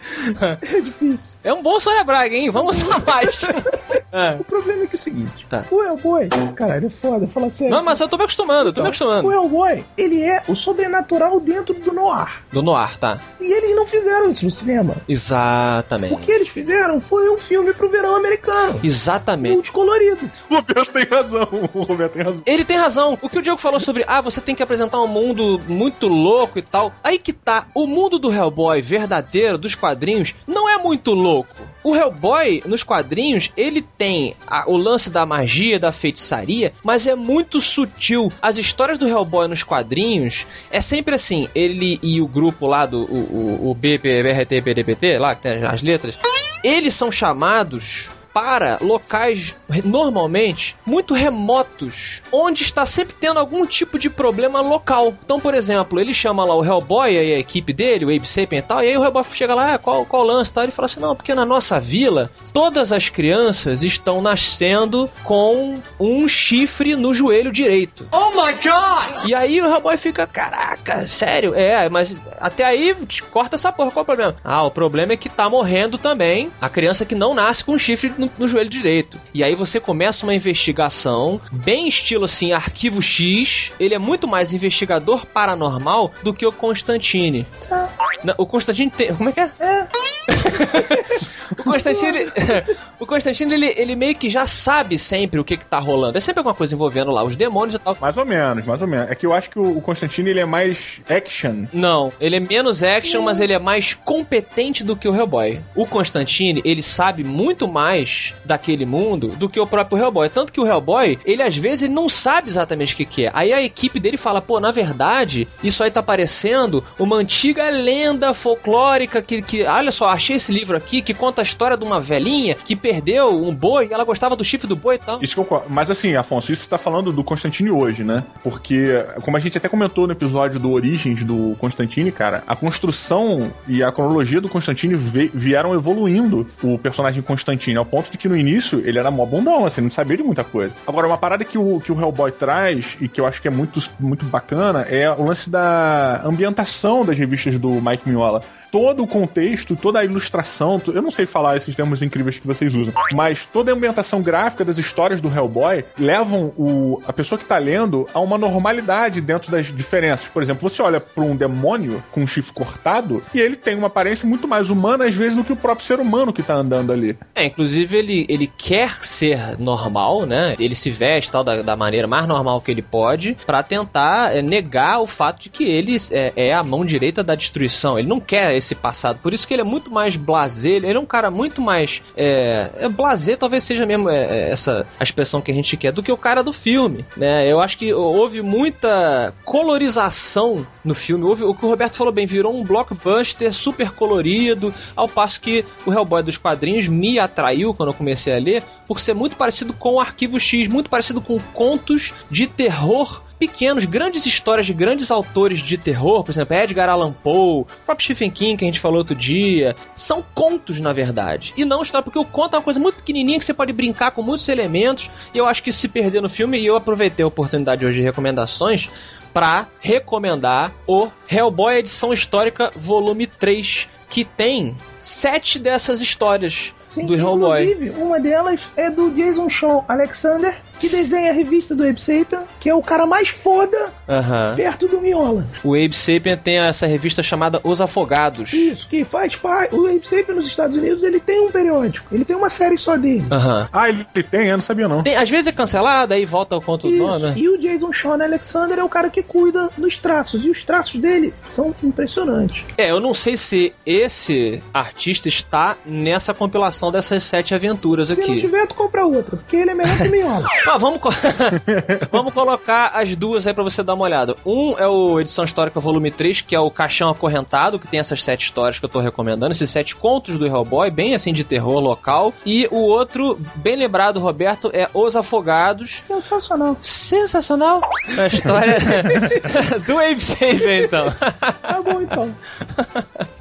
Speaker 9: É difícil.
Speaker 5: É um bom Sônia Braga, hein? Vamos usar mais.
Speaker 9: ah. O problema é que é o seguinte: tá. o Hellboy, caralho, é foda, fala sério.
Speaker 5: Não, mas eu tô me acostumando, tô me acostumando.
Speaker 9: O Hellboy, ele é o sobrenatural dentro do noir.
Speaker 5: Do noir, tá.
Speaker 9: E eles não fizeram isso no cinema.
Speaker 5: Exatamente.
Speaker 9: O que eles fizeram foi um filme pro verão americano.
Speaker 5: Exatamente.
Speaker 9: Multicolorido.
Speaker 6: O Roberto tem razão. O Roberto tem razão.
Speaker 5: Ele tem razão. O que o Diego falou sobre, ah, você tem que apresentar um mundo muito louco e tal. Aí que tá. O mundo do Hellboy verdadeiro, dos quadrinhos, não é muito louco. O Hellboy, nos quadrinhos, ele tem a, o lance da magia, da feitiçaria, mas é muito sutil. As histórias do Hellboy nos quadrinhos é sempre assim: ele e o grupo lá do o, o, o lá que tem as letras, eles são chamados para locais normalmente muito remotos, onde está sempre tendo algum tipo de problema local. Então, por exemplo, ele chama lá o Hellboy e a equipe dele, o Abe Sapien e tal, e aí o Hellboy chega lá, ah, qual, qual o lance tal? Ele fala assim: não, porque na nossa vila todas as crianças estão nascendo com um chifre no joelho direito.
Speaker 9: Oh my god!
Speaker 5: E aí o Hellboy fica, caraca, sério? É, mas até aí corta essa porra, qual o problema? Ah, o problema é que tá morrendo também a criança que não nasce com um chifre no no, joelho direito. E aí você começa uma investigação, bem estilo assim, arquivo X. Ele é muito mais investigador paranormal do que o Constantine. Tá. O Constantine tem. Como é que é? É. o Constantine, o Constantine ele, ele meio que já sabe sempre o que que tá rolando. É sempre alguma coisa envolvendo lá os demônios e tal.
Speaker 6: Mais ou menos, mais ou menos. É que eu acho que o, Constantine ele é mais action.
Speaker 5: Não, ele é menos action, mas ele é mais competente do que o Hellboy. O Constantine, ele sabe muito mais daquele mundo do que o próprio Hellboy. Tanto que o Hellboy, ele às vezes ele não sabe exatamente o que, que é. Aí a equipe dele fala, pô, na verdade, isso aí tá parecendo uma antiga lenda folclórica que, que olha só, achei esse livro aqui que conta a história de uma velhinha que perdeu um boi e ela gostava do chifre do boi e tal.
Speaker 6: Isso concordo. Mas assim, Afonso, isso você tá falando do Constantine hoje, né? Porque, como a gente até comentou no episódio do Origens do Constantine, cara, a construção e a cronologia do Constantine vieram evoluindo o personagem Constantine, ao ponto de que no início ele era mó bundão, assim, não sabia de muita coisa. Agora, uma parada que o, que o Hellboy traz e que eu acho que é muito, muito bacana é o lance da ambientação das revistas do Mike Mignola. Todo o contexto, toda a ilustração, eu não sei falar esses termos incríveis que vocês usam, mas toda a ambientação gráfica das histórias do Hellboy levam o, a pessoa que tá lendo a uma normalidade dentro das diferenças. Por exemplo, você olha para um demônio com um chifre cortado e ele tem uma aparência muito mais humana às vezes do que o próprio ser humano que tá andando ali.
Speaker 5: É, inclusive ele, ele quer ser normal, né? Ele se veste tal da, da maneira mais normal que ele pode para tentar é, negar o fato de que ele é, é, a mão direita da destruição. Ele não quer esse passado. Por isso que ele é muito mais blazer. Ele é um cara muito mais. É, é blazer talvez seja mesmo é, é, essa a expressão que a gente quer do que o cara do filme, né? Eu acho que houve muita colorização no filme. Houve, o que o Roberto falou bem, virou um blockbuster super colorido, ao passo que o Hellboy dos quadrinhos me atraiu quando eu comecei a ler por ser muito parecido com o Arquivo X, muito parecido com contos de terror pequenos, grandes histórias de grandes autores de terror, por exemplo, Edgar Allan Poe, próprio Stephen King, que a gente falou outro dia, são contos, na verdade. E não história, porque o conto é uma coisa muito pequenininha que você pode brincar com muitos elementos, e eu acho que se perder no filme, e eu aproveitei a oportunidade hoje de recomendações para recomendar o Hellboy Edição Histórica Volume 3, que tem sete dessas histórias Sim, do Hellboy.
Speaker 9: Inclusive, uma delas é do Jason Shaw Alexander, que desenha a revista do Abe Sapien, que é o cara mais foda perto do Miola.
Speaker 5: O Abe Sapien tem essa revista chamada Os Afogados.
Speaker 9: Isso, que faz parte. O Abe Sapien nos Estados Unidos, ele tem um periódico. Ele tem uma série só dele.
Speaker 6: Ah, ele tem? Eu não sabia não.
Speaker 5: Tem, às vezes é cancelado, aí volta ao conto do nome. Né?
Speaker 9: E o Jason Shaw Alexander é o cara que cuida dos traços. E os traços dele são impressionantes.
Speaker 5: É, eu não sei se esse artista está nessa compilação dessas sete aventuras
Speaker 9: se
Speaker 5: aqui. Se
Speaker 9: não tiver, tu compra outra, porque ele é melhor que Miola.
Speaker 5: ah, vamos, co vamos colocar as duas aí pra você dar uma olhada. Um é o Edição Histórica Volume 3, que é o Caixão Acorrentado, que tem essas sete histórias que eu tô recomendando, esses sete contos do Hellboy, bem assim de terror local. E o outro, bem lembrado, Roberto, é Os Afogados.
Speaker 9: Sensacional.
Speaker 5: Sensacional. A história do Abe Saber, então.
Speaker 9: Tá bom, então.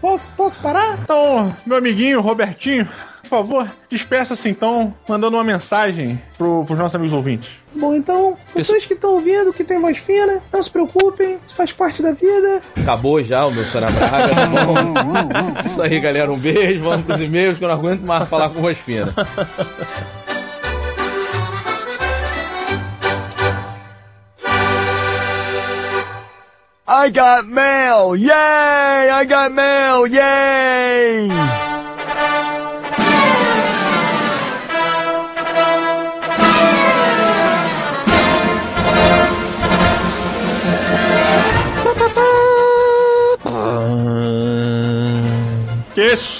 Speaker 9: Posso, posso parar?
Speaker 6: Então, meu amiguinho Robertinho, por favor, despeça-se então, mandando uma mensagem pro, pros nossos amigos ouvintes.
Speaker 9: Bom, então, vocês que estão ouvindo, que tem voz fina, não se preocupem, isso faz parte da vida.
Speaker 4: Acabou já o meu Sora Braga. Tá isso aí, galera, um beijo, vamos pros e-mails que eu não aguento mais falar com voz fina.
Speaker 1: I got mail! Yay! I got mail! Yay!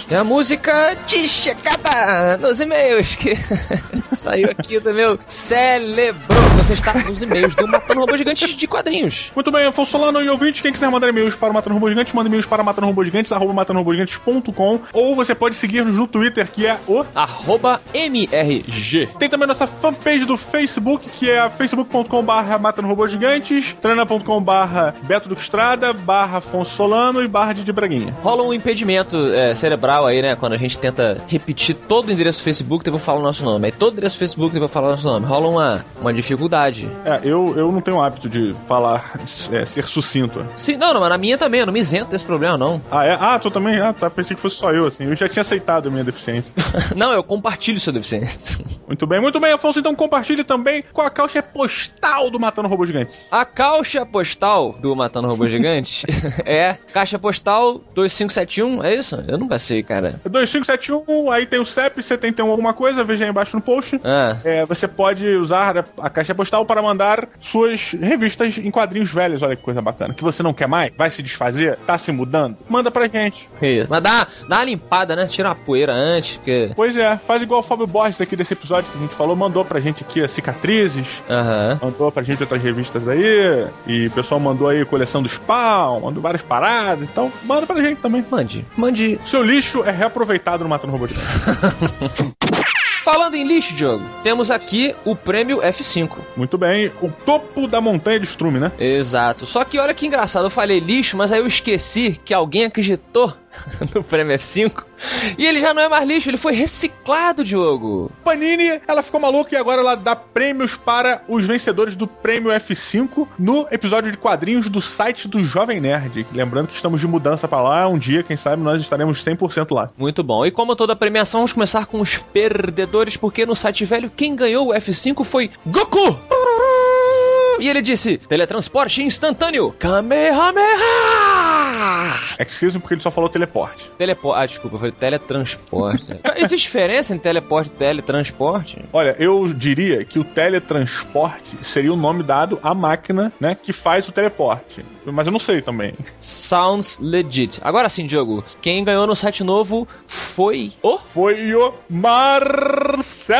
Speaker 5: É a música de chegada nos e-mails que saiu aqui do meu cérebro. Você está nos e-mails do Matando Robô Gigantes de quadrinhos.
Speaker 6: Muito bem, Afonso Solano e ouvinte, quem quiser mandar e-mails para o Matando Robô Gigantes, manda e-mails para matandorobogigantes, arroba matandorobogigantes.com ou você pode seguir-nos no Twitter, que é o
Speaker 5: arroba MRG.
Speaker 6: Tem também nossa fanpage do Facebook, que é facebook.com barra matandorobogigantes, trana.com barra Beto do Estrada, barra Afonso Solano e barra de Braguinha.
Speaker 5: Rola um impedimento é, cerebral aí, né? Quando a gente tenta repetir todo o endereço do Facebook, depois falar o nosso nome. Aí todo o endereço do Facebook, depois falar o nosso nome. Rola uma, uma dificuldade.
Speaker 6: É, eu, eu não tenho o hábito de falar, é, ser sucinto.
Speaker 5: Sim, não, não, mas na minha também, eu não me isento desse problema, não.
Speaker 6: Ah, é? Ah, tu também? Ah, tá, pensei que fosse só eu, assim. Eu já tinha aceitado a minha deficiência.
Speaker 5: não, eu compartilho sua deficiência.
Speaker 6: Muito bem, muito bem, Afonso, então compartilhe também com a caixa postal do Matando Robôs Gigantes.
Speaker 5: A caixa postal do Matando Robôs Gigantes é caixa postal 2571, é isso? Eu nunca sei, cara.
Speaker 6: 2571, aí tem o CEP 71 alguma coisa, veja aí embaixo no post.
Speaker 5: Ah.
Speaker 6: É, você pode usar a caixa postal para mandar suas revistas em quadrinhos velhos, olha que coisa bacana. Que você não quer mais, vai se desfazer, tá se mudando, manda pra gente.
Speaker 5: Isso. Mas dá, dá uma limpada, né? Tira a poeira antes. Que...
Speaker 6: Pois é, faz igual o Fábio Borges aqui desse episódio que a gente falou, mandou pra gente aqui as cicatrizes,
Speaker 5: uhum.
Speaker 6: mandou pra gente outras revistas aí, e o pessoal mandou aí coleção do Spawn, mandou várias paradas, então manda pra gente também.
Speaker 5: Mande, mande.
Speaker 6: Seu lixo é reaproveitado no Matando Robô de
Speaker 5: Falando em lixo, Diogo, temos aqui o prêmio F5.
Speaker 6: Muito bem, o topo da montanha de estrume, né?
Speaker 5: Exato. Só que olha que engraçado, eu falei lixo, mas aí eu esqueci que alguém acreditou no Prêmio F5. E ele já não é mais lixo, ele foi reciclado, Diogo.
Speaker 6: Panini, ela ficou maluca e agora ela dá prêmios para os vencedores do Prêmio F5 no episódio de quadrinhos do site do Jovem Nerd. Lembrando que estamos de mudança para lá, um dia, quem sabe, nós estaremos 100% lá.
Speaker 5: Muito bom. E como toda premiação, vamos começar com os perdedores, porque no site velho quem ganhou o F5 foi Goku! E ele disse: teletransporte instantâneo. Kamehameha!
Speaker 6: Excuse me porque ele só falou teleporte.
Speaker 5: Teleporte. Ah, desculpa, foi teletransporte. Existe diferença entre teleporte e teletransporte?
Speaker 6: Olha, eu diria que o teletransporte seria o nome dado à máquina, né, que faz o teleporte. Mas eu não sei também.
Speaker 5: Sounds legit. Agora sim, Diogo, quem ganhou no site novo foi o?
Speaker 6: Foi o Marcelo!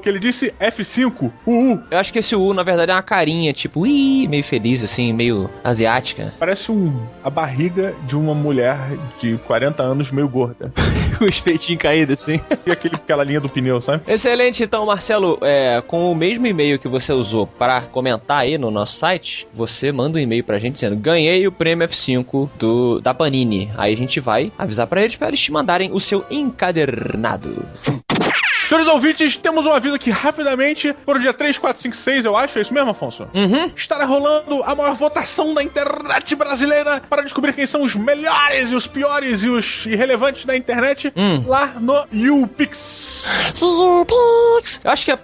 Speaker 6: Que ele disse F5, UU.
Speaker 5: Eu acho que esse U, na verdade, é uma carinha, tipo, ui, meio feliz, assim, meio asiática.
Speaker 6: Parece um, a barriga de uma mulher de 40 anos meio gorda.
Speaker 5: Com os peitinhos caídos, assim.
Speaker 6: E aquele, aquela linha do pneu, sabe?
Speaker 5: Excelente, então, Marcelo, é, com o mesmo e-mail que você usou para comentar aí no nosso site, você manda um e-mail pra gente dizendo: ganhei o prêmio F5 do, da Panini. Aí a gente vai avisar para eles para eles te mandarem o seu encadernado.
Speaker 6: Senhores ouvintes, temos um aviso aqui rapidamente para o dia 3, 4, 5, 6, eu acho. É isso mesmo, Afonso?
Speaker 5: Uhum.
Speaker 6: Estará rolando a maior votação da internet brasileira para descobrir quem são os melhores e os piores e os irrelevantes da internet
Speaker 5: hum.
Speaker 6: lá no YouPix.
Speaker 5: YouPix! Eu acho que é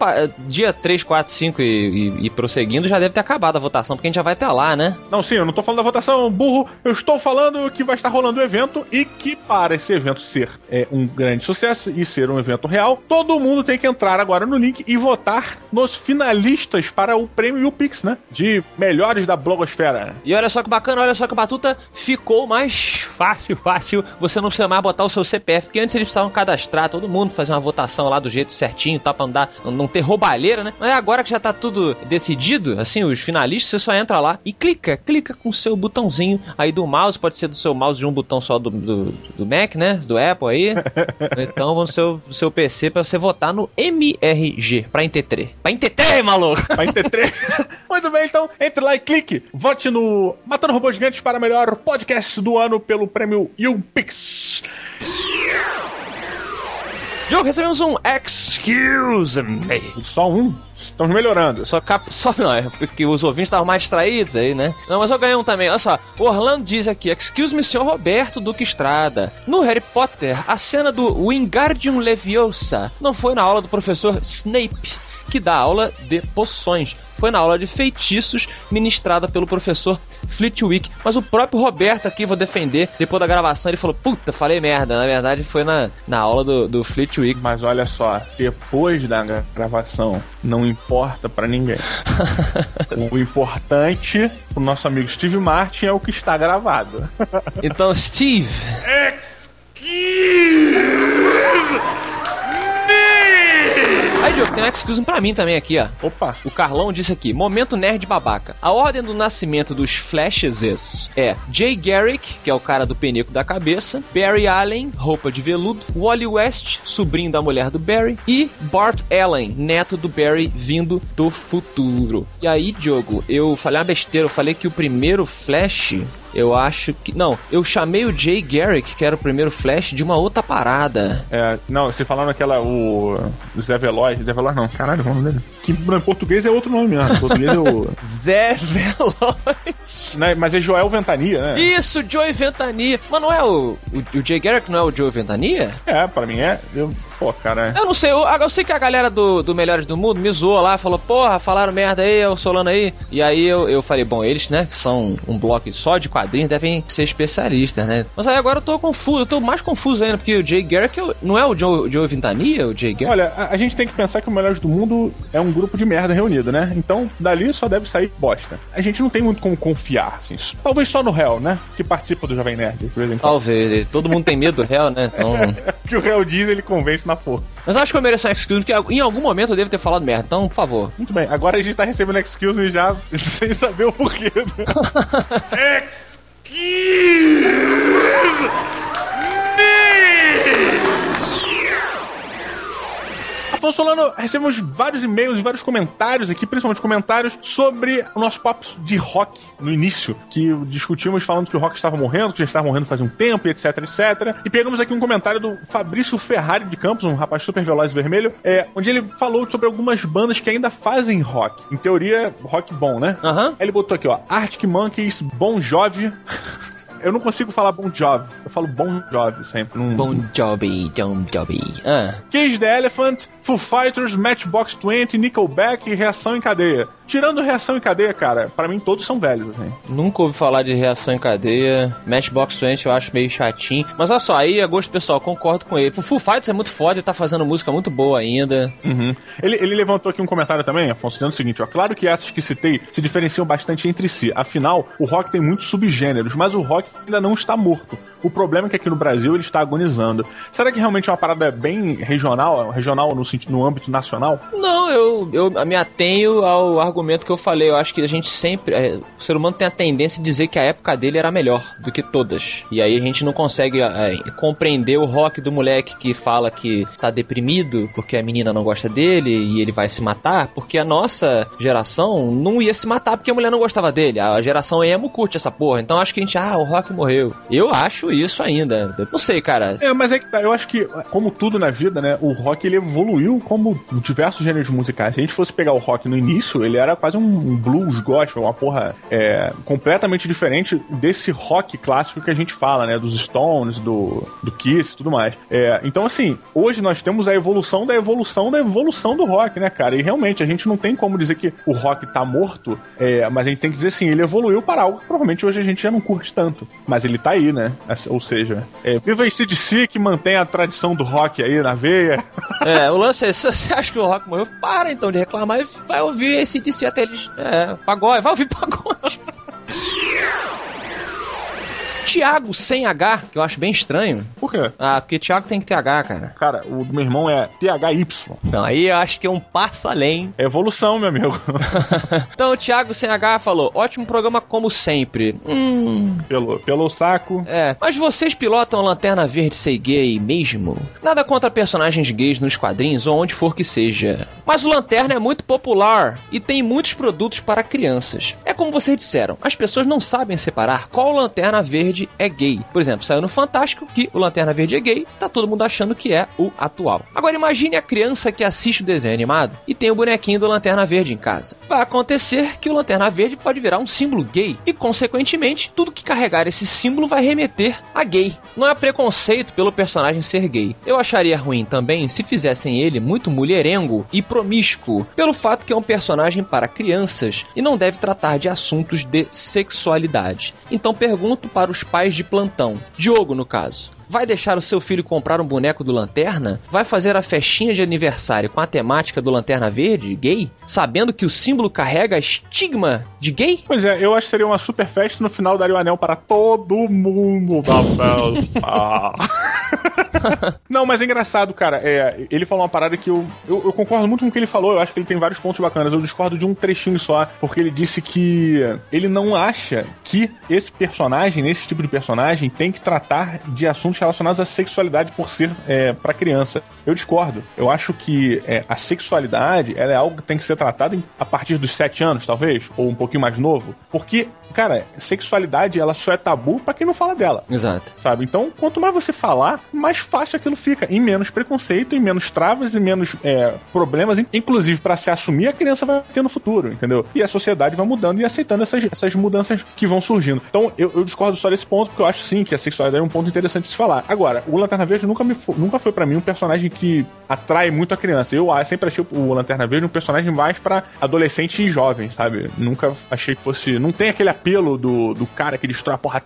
Speaker 5: dia 3, 4, 5 e, e, e, prosseguindo já deve ter acabado a votação, porque a gente já vai até lá, né?
Speaker 6: Não, sim, eu não tô falando da votação, burro. Eu estou falando que vai estar rolando o evento e que para esse evento ser é, um grande sucesso e ser um evento real, todo todo mundo tem que entrar agora no link e votar nos finalistas para o prêmio UPix, né? De melhores da blogosfera.
Speaker 5: E olha só que bacana, olha só que batuta, ficou mais fácil, fácil. Você não precisa mais botar o seu CPF, porque antes eles precisavam cadastrar todo mundo, fazer uma votação lá do jeito certinho, tá? Pra não, dar, não ter roubalheira, né? Mas agora que já tá tudo decidido, assim, os finalistas, você só entra lá e clica, clica com o seu botãozinho aí do mouse, pode ser do seu mouse de um botão só do, do, do Mac, né? Do Apple aí. então, no seu, do seu PC pra você votar no MRG, pra Intetre. Pra Intetre, maluco!
Speaker 6: Pra Intetre. Muito bem, então, entre lá e clique. Vote no Matando Robôs Gigantes para melhor podcast do ano pelo prêmio YouPix.
Speaker 5: Joe, recebemos um Excuse Me.
Speaker 6: Só um? Estamos melhorando.
Speaker 5: Só, cap... só não, é porque os ouvintes estavam mais distraídos aí, né? Não, mas eu ganhei um também. Olha só, o Orlando diz aqui: Excuse me, senhor Roberto Duque Estrada. No Harry Potter, a cena do Wingardium Leviosa não foi na aula do professor Snape que dá aula de poções. Foi na aula de feitiços ministrada pelo professor Flitwick. Mas o próprio Roberto aqui, vou defender, depois da gravação, ele falou: Puta, falei merda. Na verdade, foi na, na aula do, do Flitwick.
Speaker 6: Mas olha só, depois da gravação, não importa para ninguém. o importante pro nosso amigo Steve Martin é o que está gravado.
Speaker 5: então, Steve.
Speaker 10: Excuse!
Speaker 5: Aí, Diogo, tem um excuse pra mim também aqui, ó.
Speaker 6: Opa.
Speaker 5: O Carlão disse aqui: Momento nerd babaca. A ordem do nascimento dos Flashes é Jay Garrick, que é o cara do penico da cabeça, Barry Allen, roupa de veludo, Wally West, sobrinho da mulher do Barry, e Bart Allen, neto do Barry vindo do futuro. E aí, Diogo, eu falei uma besteira, eu falei que o primeiro Flash eu acho que. Não, eu chamei o Jay Garrick, que era o primeiro Flash, de uma outra parada.
Speaker 6: É, não, você falando aquela. O Zé Veloz. Zé Veloz não, caralho, nome dele. Que em português é outro nome mesmo. Em português é o.
Speaker 5: Zé Veloz.
Speaker 6: Não, mas é Joel Ventania, né?
Speaker 5: Isso, Joey Ventania. Mas não é o. O, o Jay Garrick não é o Joey Ventania?
Speaker 6: É, pra mim é. Eu, pô, cara.
Speaker 5: É. Eu não sei, eu, eu, sei que a galera do, do Melhores do Mundo me zoou lá, falou, porra, falaram merda aí, o Solano aí. E aí eu, eu falei, bom, eles, né, que são um bloco só de quadrinhos, devem ser especialistas, né? Mas aí agora eu tô confuso, eu tô mais confuso ainda, porque o Jay Garrick não é o Joe, Joe Ventania, o Jay Garrick?
Speaker 6: Olha, a, a, gente tem que pensar que o Melhores do Mundo é um grupo de merda reunido, né? Então, dali só deve sair bosta. A gente não tem muito como confiar, assim. Talvez só no Hell, né? Que participa do Jovem Nerd, por exemplo.
Speaker 5: Talvez, todo mundo tem medo do Hell, né? Então...
Speaker 6: que o Hell diz, ele convence na força.
Speaker 5: Mas eu acho que eu mereço um excuse, porque em algum momento eu devo ter falado merda, então, por favor.
Speaker 6: Muito bem, agora a gente tá recebendo excuse me já sem saber o porquê.
Speaker 10: Né?
Speaker 6: Afonso Solano, recebemos vários e-mails e vários comentários aqui, principalmente comentários sobre o nosso papo de rock no início, que discutimos falando que o rock estava morrendo, que já estava morrendo faz um tempo, etc, etc. E pegamos aqui um comentário do Fabrício Ferrari de Campos, um rapaz super veloz e vermelho, é, onde ele falou sobre algumas bandas que ainda fazem rock. Em teoria, rock bom, né?
Speaker 5: Aham.
Speaker 6: Ele botou aqui, ó, Arctic Monkeys, Bon Jovi. Eu não consigo falar Bon Jovi. Eu falo Bon Jovi sempre. Não...
Speaker 5: Bon Jovi, Bon Jovi. Ah.
Speaker 6: Cage the Elephant, Foo Fighters, Matchbox 20, Nickelback e Reação em Cadeia. Tirando reação em cadeia, cara, para mim todos são velhos, assim.
Speaker 5: Nunca ouvi falar de reação em cadeia. Matchbox 20 eu acho meio chatinho. Mas olha só, aí é gosto pessoal, concordo com ele. O Full Fighters é muito foda e tá fazendo música muito boa ainda.
Speaker 6: Uhum. Ele, ele levantou aqui um comentário também, Afonso, dizendo o seguinte: ó, claro que essas que citei se diferenciam bastante entre si. Afinal, o rock tem muitos subgêneros, mas o rock ainda não está morto. O problema é que aqui no Brasil ele está agonizando. Será que realmente é uma parada bem regional, regional no, no âmbito nacional?
Speaker 5: Não, eu, eu me atenho ao argumento que eu falei. Eu acho que a gente sempre. É, o ser humano tem a tendência de dizer que a época dele era melhor do que todas. E aí a gente não consegue é, compreender o rock do moleque que fala que tá deprimido porque a menina não gosta dele e ele vai se matar, porque a nossa geração não ia se matar porque a mulher não gostava dele. A geração emo curte essa porra. Então acho que a gente, ah, o rock morreu. Eu acho isso ainda. Não sei, cara.
Speaker 6: É, mas é que tá. Eu acho que, como tudo na vida, né? O rock ele evoluiu como diversos gêneros musicais. Se a gente fosse pegar o rock no início, ele era quase um blues gospel, uma porra é, completamente diferente desse rock clássico que a gente fala, né? Dos Stones, do, do Kiss e tudo mais. É, então, assim, hoje nós temos a evolução da evolução da evolução do rock, né, cara? E realmente a gente não tem como dizer que o rock tá morto, é, mas a gente tem que dizer assim, ele evoluiu para algo que provavelmente hoje a gente já não curte tanto. Mas ele tá aí, né? Ou seja, é, viva esse DC que mantém a tradição do rock aí na veia.
Speaker 5: É, o lance é, se você acha que o rock morreu, para então de reclamar e vai ouvir esse DC até eles. É, pagode, vai ouvir pagode. Thiago sem H, que eu acho bem estranho.
Speaker 6: Por quê?
Speaker 5: Ah, porque Thiago tem que ter H, cara.
Speaker 6: Cara, o do meu irmão é THY.
Speaker 5: Então, aí eu acho que é um passo além.
Speaker 6: É evolução, meu amigo.
Speaker 5: então, o Thiago sem H falou: ótimo programa como sempre. Hum.
Speaker 6: Pelo, pelo saco.
Speaker 5: É. Mas vocês pilotam Lanterna Verde ser gay mesmo? Nada contra personagens gays nos quadrinhos ou onde for que seja. Mas o Lanterna é muito popular e tem muitos produtos para crianças. É como vocês disseram, as pessoas não sabem separar qual Lanterna Verde Verde é gay. Por exemplo, saiu no Fantástico que o Lanterna Verde é gay, tá todo mundo achando que é o atual. Agora imagine a criança que assiste o desenho animado e tem o bonequinho do Lanterna Verde em casa. Vai acontecer que o Lanterna Verde pode virar um símbolo gay e, consequentemente, tudo que carregar esse símbolo vai remeter a gay. Não é preconceito pelo personagem ser gay. Eu acharia ruim também se fizessem ele muito mulherengo e promíscuo, pelo fato que é um personagem para crianças e não deve tratar de assuntos de sexualidade. Então pergunto para os pais de plantão. Diogo, no caso. Vai deixar o seu filho comprar um boneco do Lanterna? Vai fazer a festinha de aniversário com a temática do Lanterna Verde, gay? Sabendo que o símbolo carrega estigma de gay?
Speaker 6: Pois é, eu acho que seria uma super festa no final daria o anel para todo mundo da festa. Não, mas é engraçado, cara. É, ele falou uma parada que eu, eu, eu, concordo muito com o que ele falou. Eu acho que ele tem vários pontos bacanas. Eu discordo de um trechinho só, porque ele disse que ele não acha que esse personagem, esse tipo de personagem, tem que tratar de assuntos relacionados à sexualidade por ser é, para criança. Eu discordo. Eu acho que é, a sexualidade ela é algo que tem que ser tratado a partir dos sete anos, talvez, ou um pouquinho mais novo, porque cara, sexualidade ela só é tabu para quem não fala dela.
Speaker 5: Exato.
Speaker 6: Sabe? Então, quanto mais você falar, mais fácil aquilo fica. E menos preconceito, e menos travas, e menos é, problemas. Inclusive, para se assumir, a criança vai ter no futuro, entendeu? E a sociedade vai mudando e aceitando essas, essas mudanças que vão surgindo. Então, eu, eu discordo só desse ponto, porque eu acho sim que a sexualidade é um ponto interessante de se falar. Agora, o Lanterna Verde nunca, me, nunca foi para mim um personagem que atrai muito a criança. Eu sempre achei o Lanterna Verde um personagem mais para adolescente e jovem, sabe? Nunca achei que fosse. Não tem aquele apelo do, do cara que destrói a porra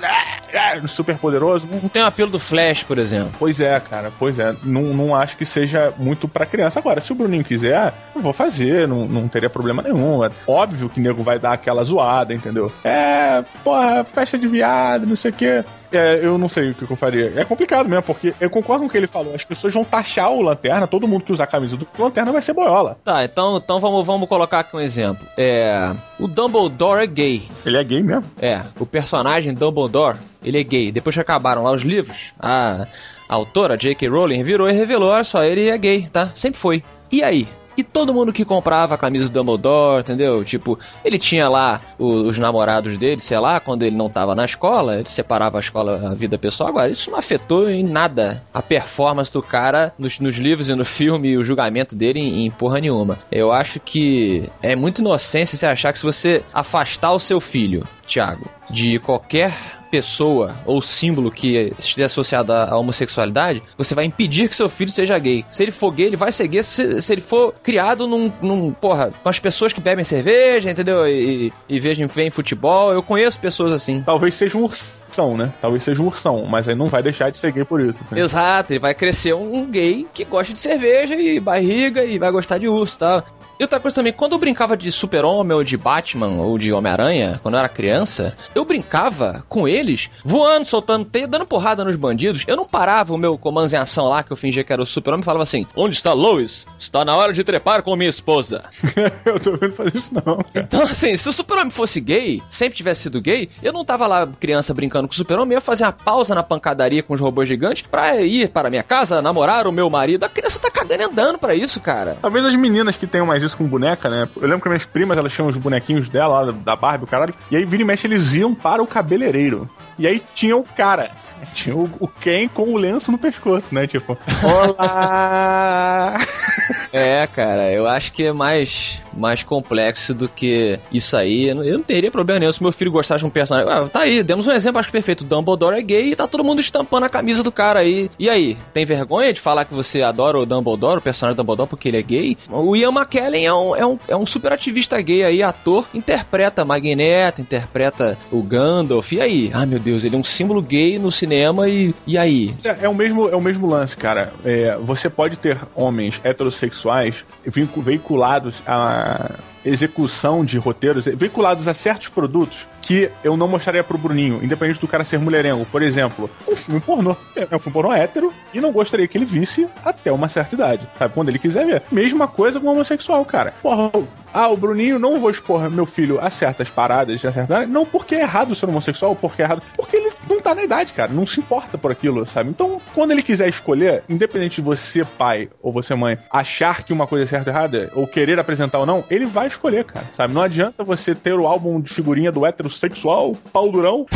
Speaker 6: né? é, super poderoso.
Speaker 5: Não tem o apelo do Flash, por exemplo.
Speaker 6: Pois é, cara, pois é. Não, não acho que seja muito pra criança. Agora, se o Bruninho quiser, eu vou fazer, não, não teria problema nenhum. É óbvio que o nego vai dar aquela zoada, entendeu? É, porra, festa de viado, não sei o quê. É, eu não sei o que eu faria. É complicado mesmo, porque eu concordo com o que ele falou. As pessoas vão taxar o Lanterna, todo mundo que usar a camisa do Lanterna vai ser boiola.
Speaker 5: Tá, então, então vamos, vamos colocar aqui um exemplo. É. O Dumbledore é gay.
Speaker 6: Ele é gay mesmo?
Speaker 5: É. O personagem Dumbledore, ele é gay. Depois que acabaram lá os livros, a a autora, J.K. Rowling, virou e revelou: olha só, ele é gay, tá? Sempre foi. E aí? E todo mundo que comprava a camisa do Dumbledore, entendeu? Tipo, ele tinha lá os, os, namorados dele, sei lá, quando ele não tava na escola, ele separava a escola, a vida pessoal. Agora, isso não afetou em nada a performance do cara nos, nos livros e no filme e o julgamento dele em, em porra nenhuma. Eu acho que é muito inocência você achar que se você afastar o seu filho, Thiago, de qualquer pessoa ou símbolo que esteja associado à homossexualidade, você vai impedir que seu filho seja gay. Se ele for gay, ele vai ser gay se, se ele for criado num, num, Porra, com as pessoas que bebem cerveja, entendeu? E, e vejam, veem futebol. Eu conheço pessoas assim.
Speaker 6: Talvez seja um ursão, né? Talvez seja um ursão, mas aí não vai deixar de ser gay por isso.
Speaker 5: Assim. Exato, ele vai crescer um gay que gosta de cerveja e barriga e vai gostar de urso, tá? E outra coisa também, quando eu brincava de Super-Homem ou de Batman ou de Homem-Aranha, quando eu era criança, eu brincava com eles voando, soltando teia, dando porrada nos bandidos. Eu não parava o meu comando em ação lá, que eu fingia que era o Super-Homem, e falava assim: Onde está Lois? Está na hora de trepar com minha esposa.
Speaker 6: eu tô vendo fazer isso não. Cara.
Speaker 5: Então, assim, se o Super-Homem fosse gay, sempre tivesse sido gay, eu não tava lá criança brincando com o Super-Homem, eu ia fazer uma pausa na pancadaria com os robôs gigantes pra ir para minha casa, namorar o meu marido. A criança tá cagando e andando pra isso, cara.
Speaker 6: Talvez as meninas que tenham mais isso com boneca, né? Eu lembro que minhas primas, elas tinham os bonequinhos dela, lá da Barbie, o caralho. E aí, vira e mexe, eles iam para o cabeleireiro. E aí tinha o cara tinha o, o Ken com o lenço no pescoço, né? Tipo, olá!
Speaker 5: é, cara, eu acho que é mais, mais complexo do que isso aí. Eu não, teria problema nenhum se meu filho gostasse de um personagem. Ah, tá aí, demos um exemplo, acho perfeito. Dumbledore é gay e tá todo mundo estampando a camisa do cara aí. E aí, tem vergonha de falar que você adora o Dumbledore, o personagem Dumbledore, porque ele é gay? O Ian McKellen é um, é um, é um super ativista gay aí, ator, interpreta Magneto, interpreta o Gandalf. E aí? Ah, meu Deus, ele é um símbolo gay no cinema e, e aí?
Speaker 6: É, é, o mesmo, é o mesmo lance, cara. É, você pode ter homens heterossexuais veiculados a execução de roteiros veiculados a certos produtos que eu não mostraria pro Bruninho, independente do cara ser mulherengo. Por exemplo, um filme pornô. É um filme pornô hétero e não gostaria que ele visse até uma certa idade, sabe? Quando ele quiser ver. Mesma coisa com homossexual, cara. Porra, ah, o Bruninho não vou expor meu filho a certas paradas, a. Não porque é errado ser homossexual, porque é errado. Porque ele não tá na idade, cara. Não se importa por aquilo, sabe? Então, quando ele quiser escolher, independente de você, pai ou você, mãe, achar que uma coisa é certa ou errada, ou querer apresentar ou não, ele vai escolher, cara, sabe? Não adianta você ter o álbum de figurinha do heterossexual, pau durão.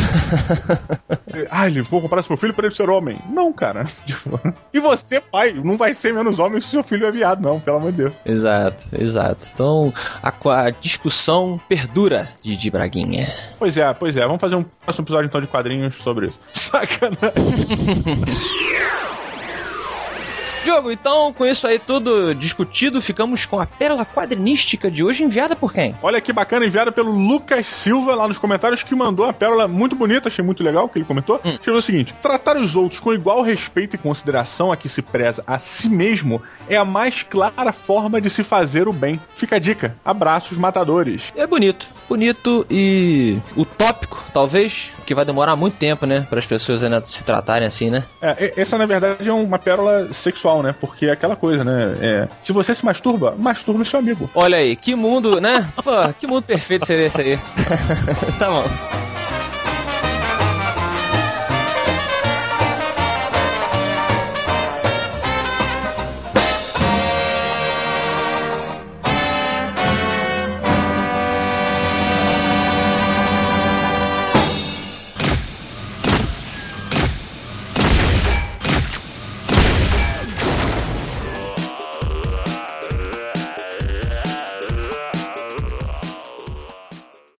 Speaker 6: ah, ele vou comprar pro filho para ele ser homem. Não, cara. Tipo, e você, pai, não vai ser menos homem se seu filho é viado, não, pelo amor de Deus.
Speaker 5: Exato, exato. Então, a, a discussão perdura de, de Braguinha.
Speaker 6: Pois é, pois é. Vamos fazer um próximo episódio então de quadrinhos sobre isso. Sacanagem.
Speaker 5: Diogo, então, com isso aí tudo discutido, ficamos com a pérola quadrinística de hoje, enviada por quem?
Speaker 6: Olha que bacana, enviada pelo Lucas Silva lá nos comentários, que mandou a pérola muito bonita, achei muito legal o que ele comentou. Hum. Escreveu o seguinte: tratar os outros com igual respeito e consideração a que se preza a si mesmo é a mais clara forma de se fazer o bem. Fica a dica. Abraços, matadores.
Speaker 5: É bonito, bonito e utópico, talvez, que vai demorar muito tempo, né, para as pessoas ainda se tratarem assim, né?
Speaker 6: É, essa na verdade é uma pérola sexual né? Porque é aquela coisa, né? É, se você se masturba, masturba seu amigo.
Speaker 5: Olha aí, que mundo, né? Pô, que mundo perfeito seria esse aí. tá bom.